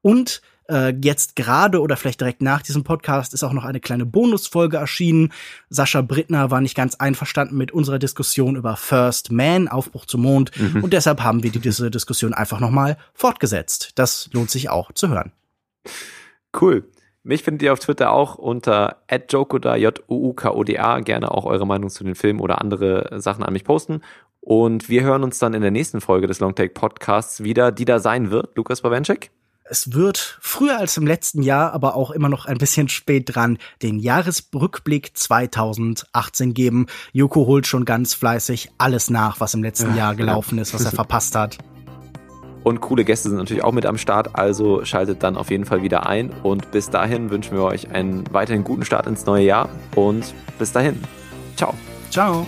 Und äh, jetzt gerade oder vielleicht direkt nach diesem Podcast ist auch noch eine kleine Bonusfolge erschienen. Sascha Brittner war nicht ganz einverstanden mit unserer Diskussion über First Man, Aufbruch zum Mond. Mhm. Und deshalb haben wir diese Diskussion einfach nochmal fortgesetzt. Das lohnt sich auch zu hören. Cool. Mich findet ihr auf Twitter auch unter @jokoda j u u k o d a gerne auch eure Meinung zu den Filmen oder andere Sachen an mich posten. Und wir hören uns dann in der nächsten Folge des Longtake Podcasts wieder, die da sein wird. Lukas Bawenschek. Es wird früher als im letzten Jahr, aber auch immer noch ein bisschen spät dran, den Jahresrückblick 2018 geben. Joko holt schon ganz fleißig alles nach, was im letzten Jahr gelaufen ist, was er [LAUGHS] verpasst hat. Und coole Gäste sind natürlich auch mit am Start, also schaltet dann auf jeden Fall wieder ein. Und bis dahin wünschen wir euch einen weiterhin guten Start ins neue Jahr und bis dahin. Ciao. Ciao.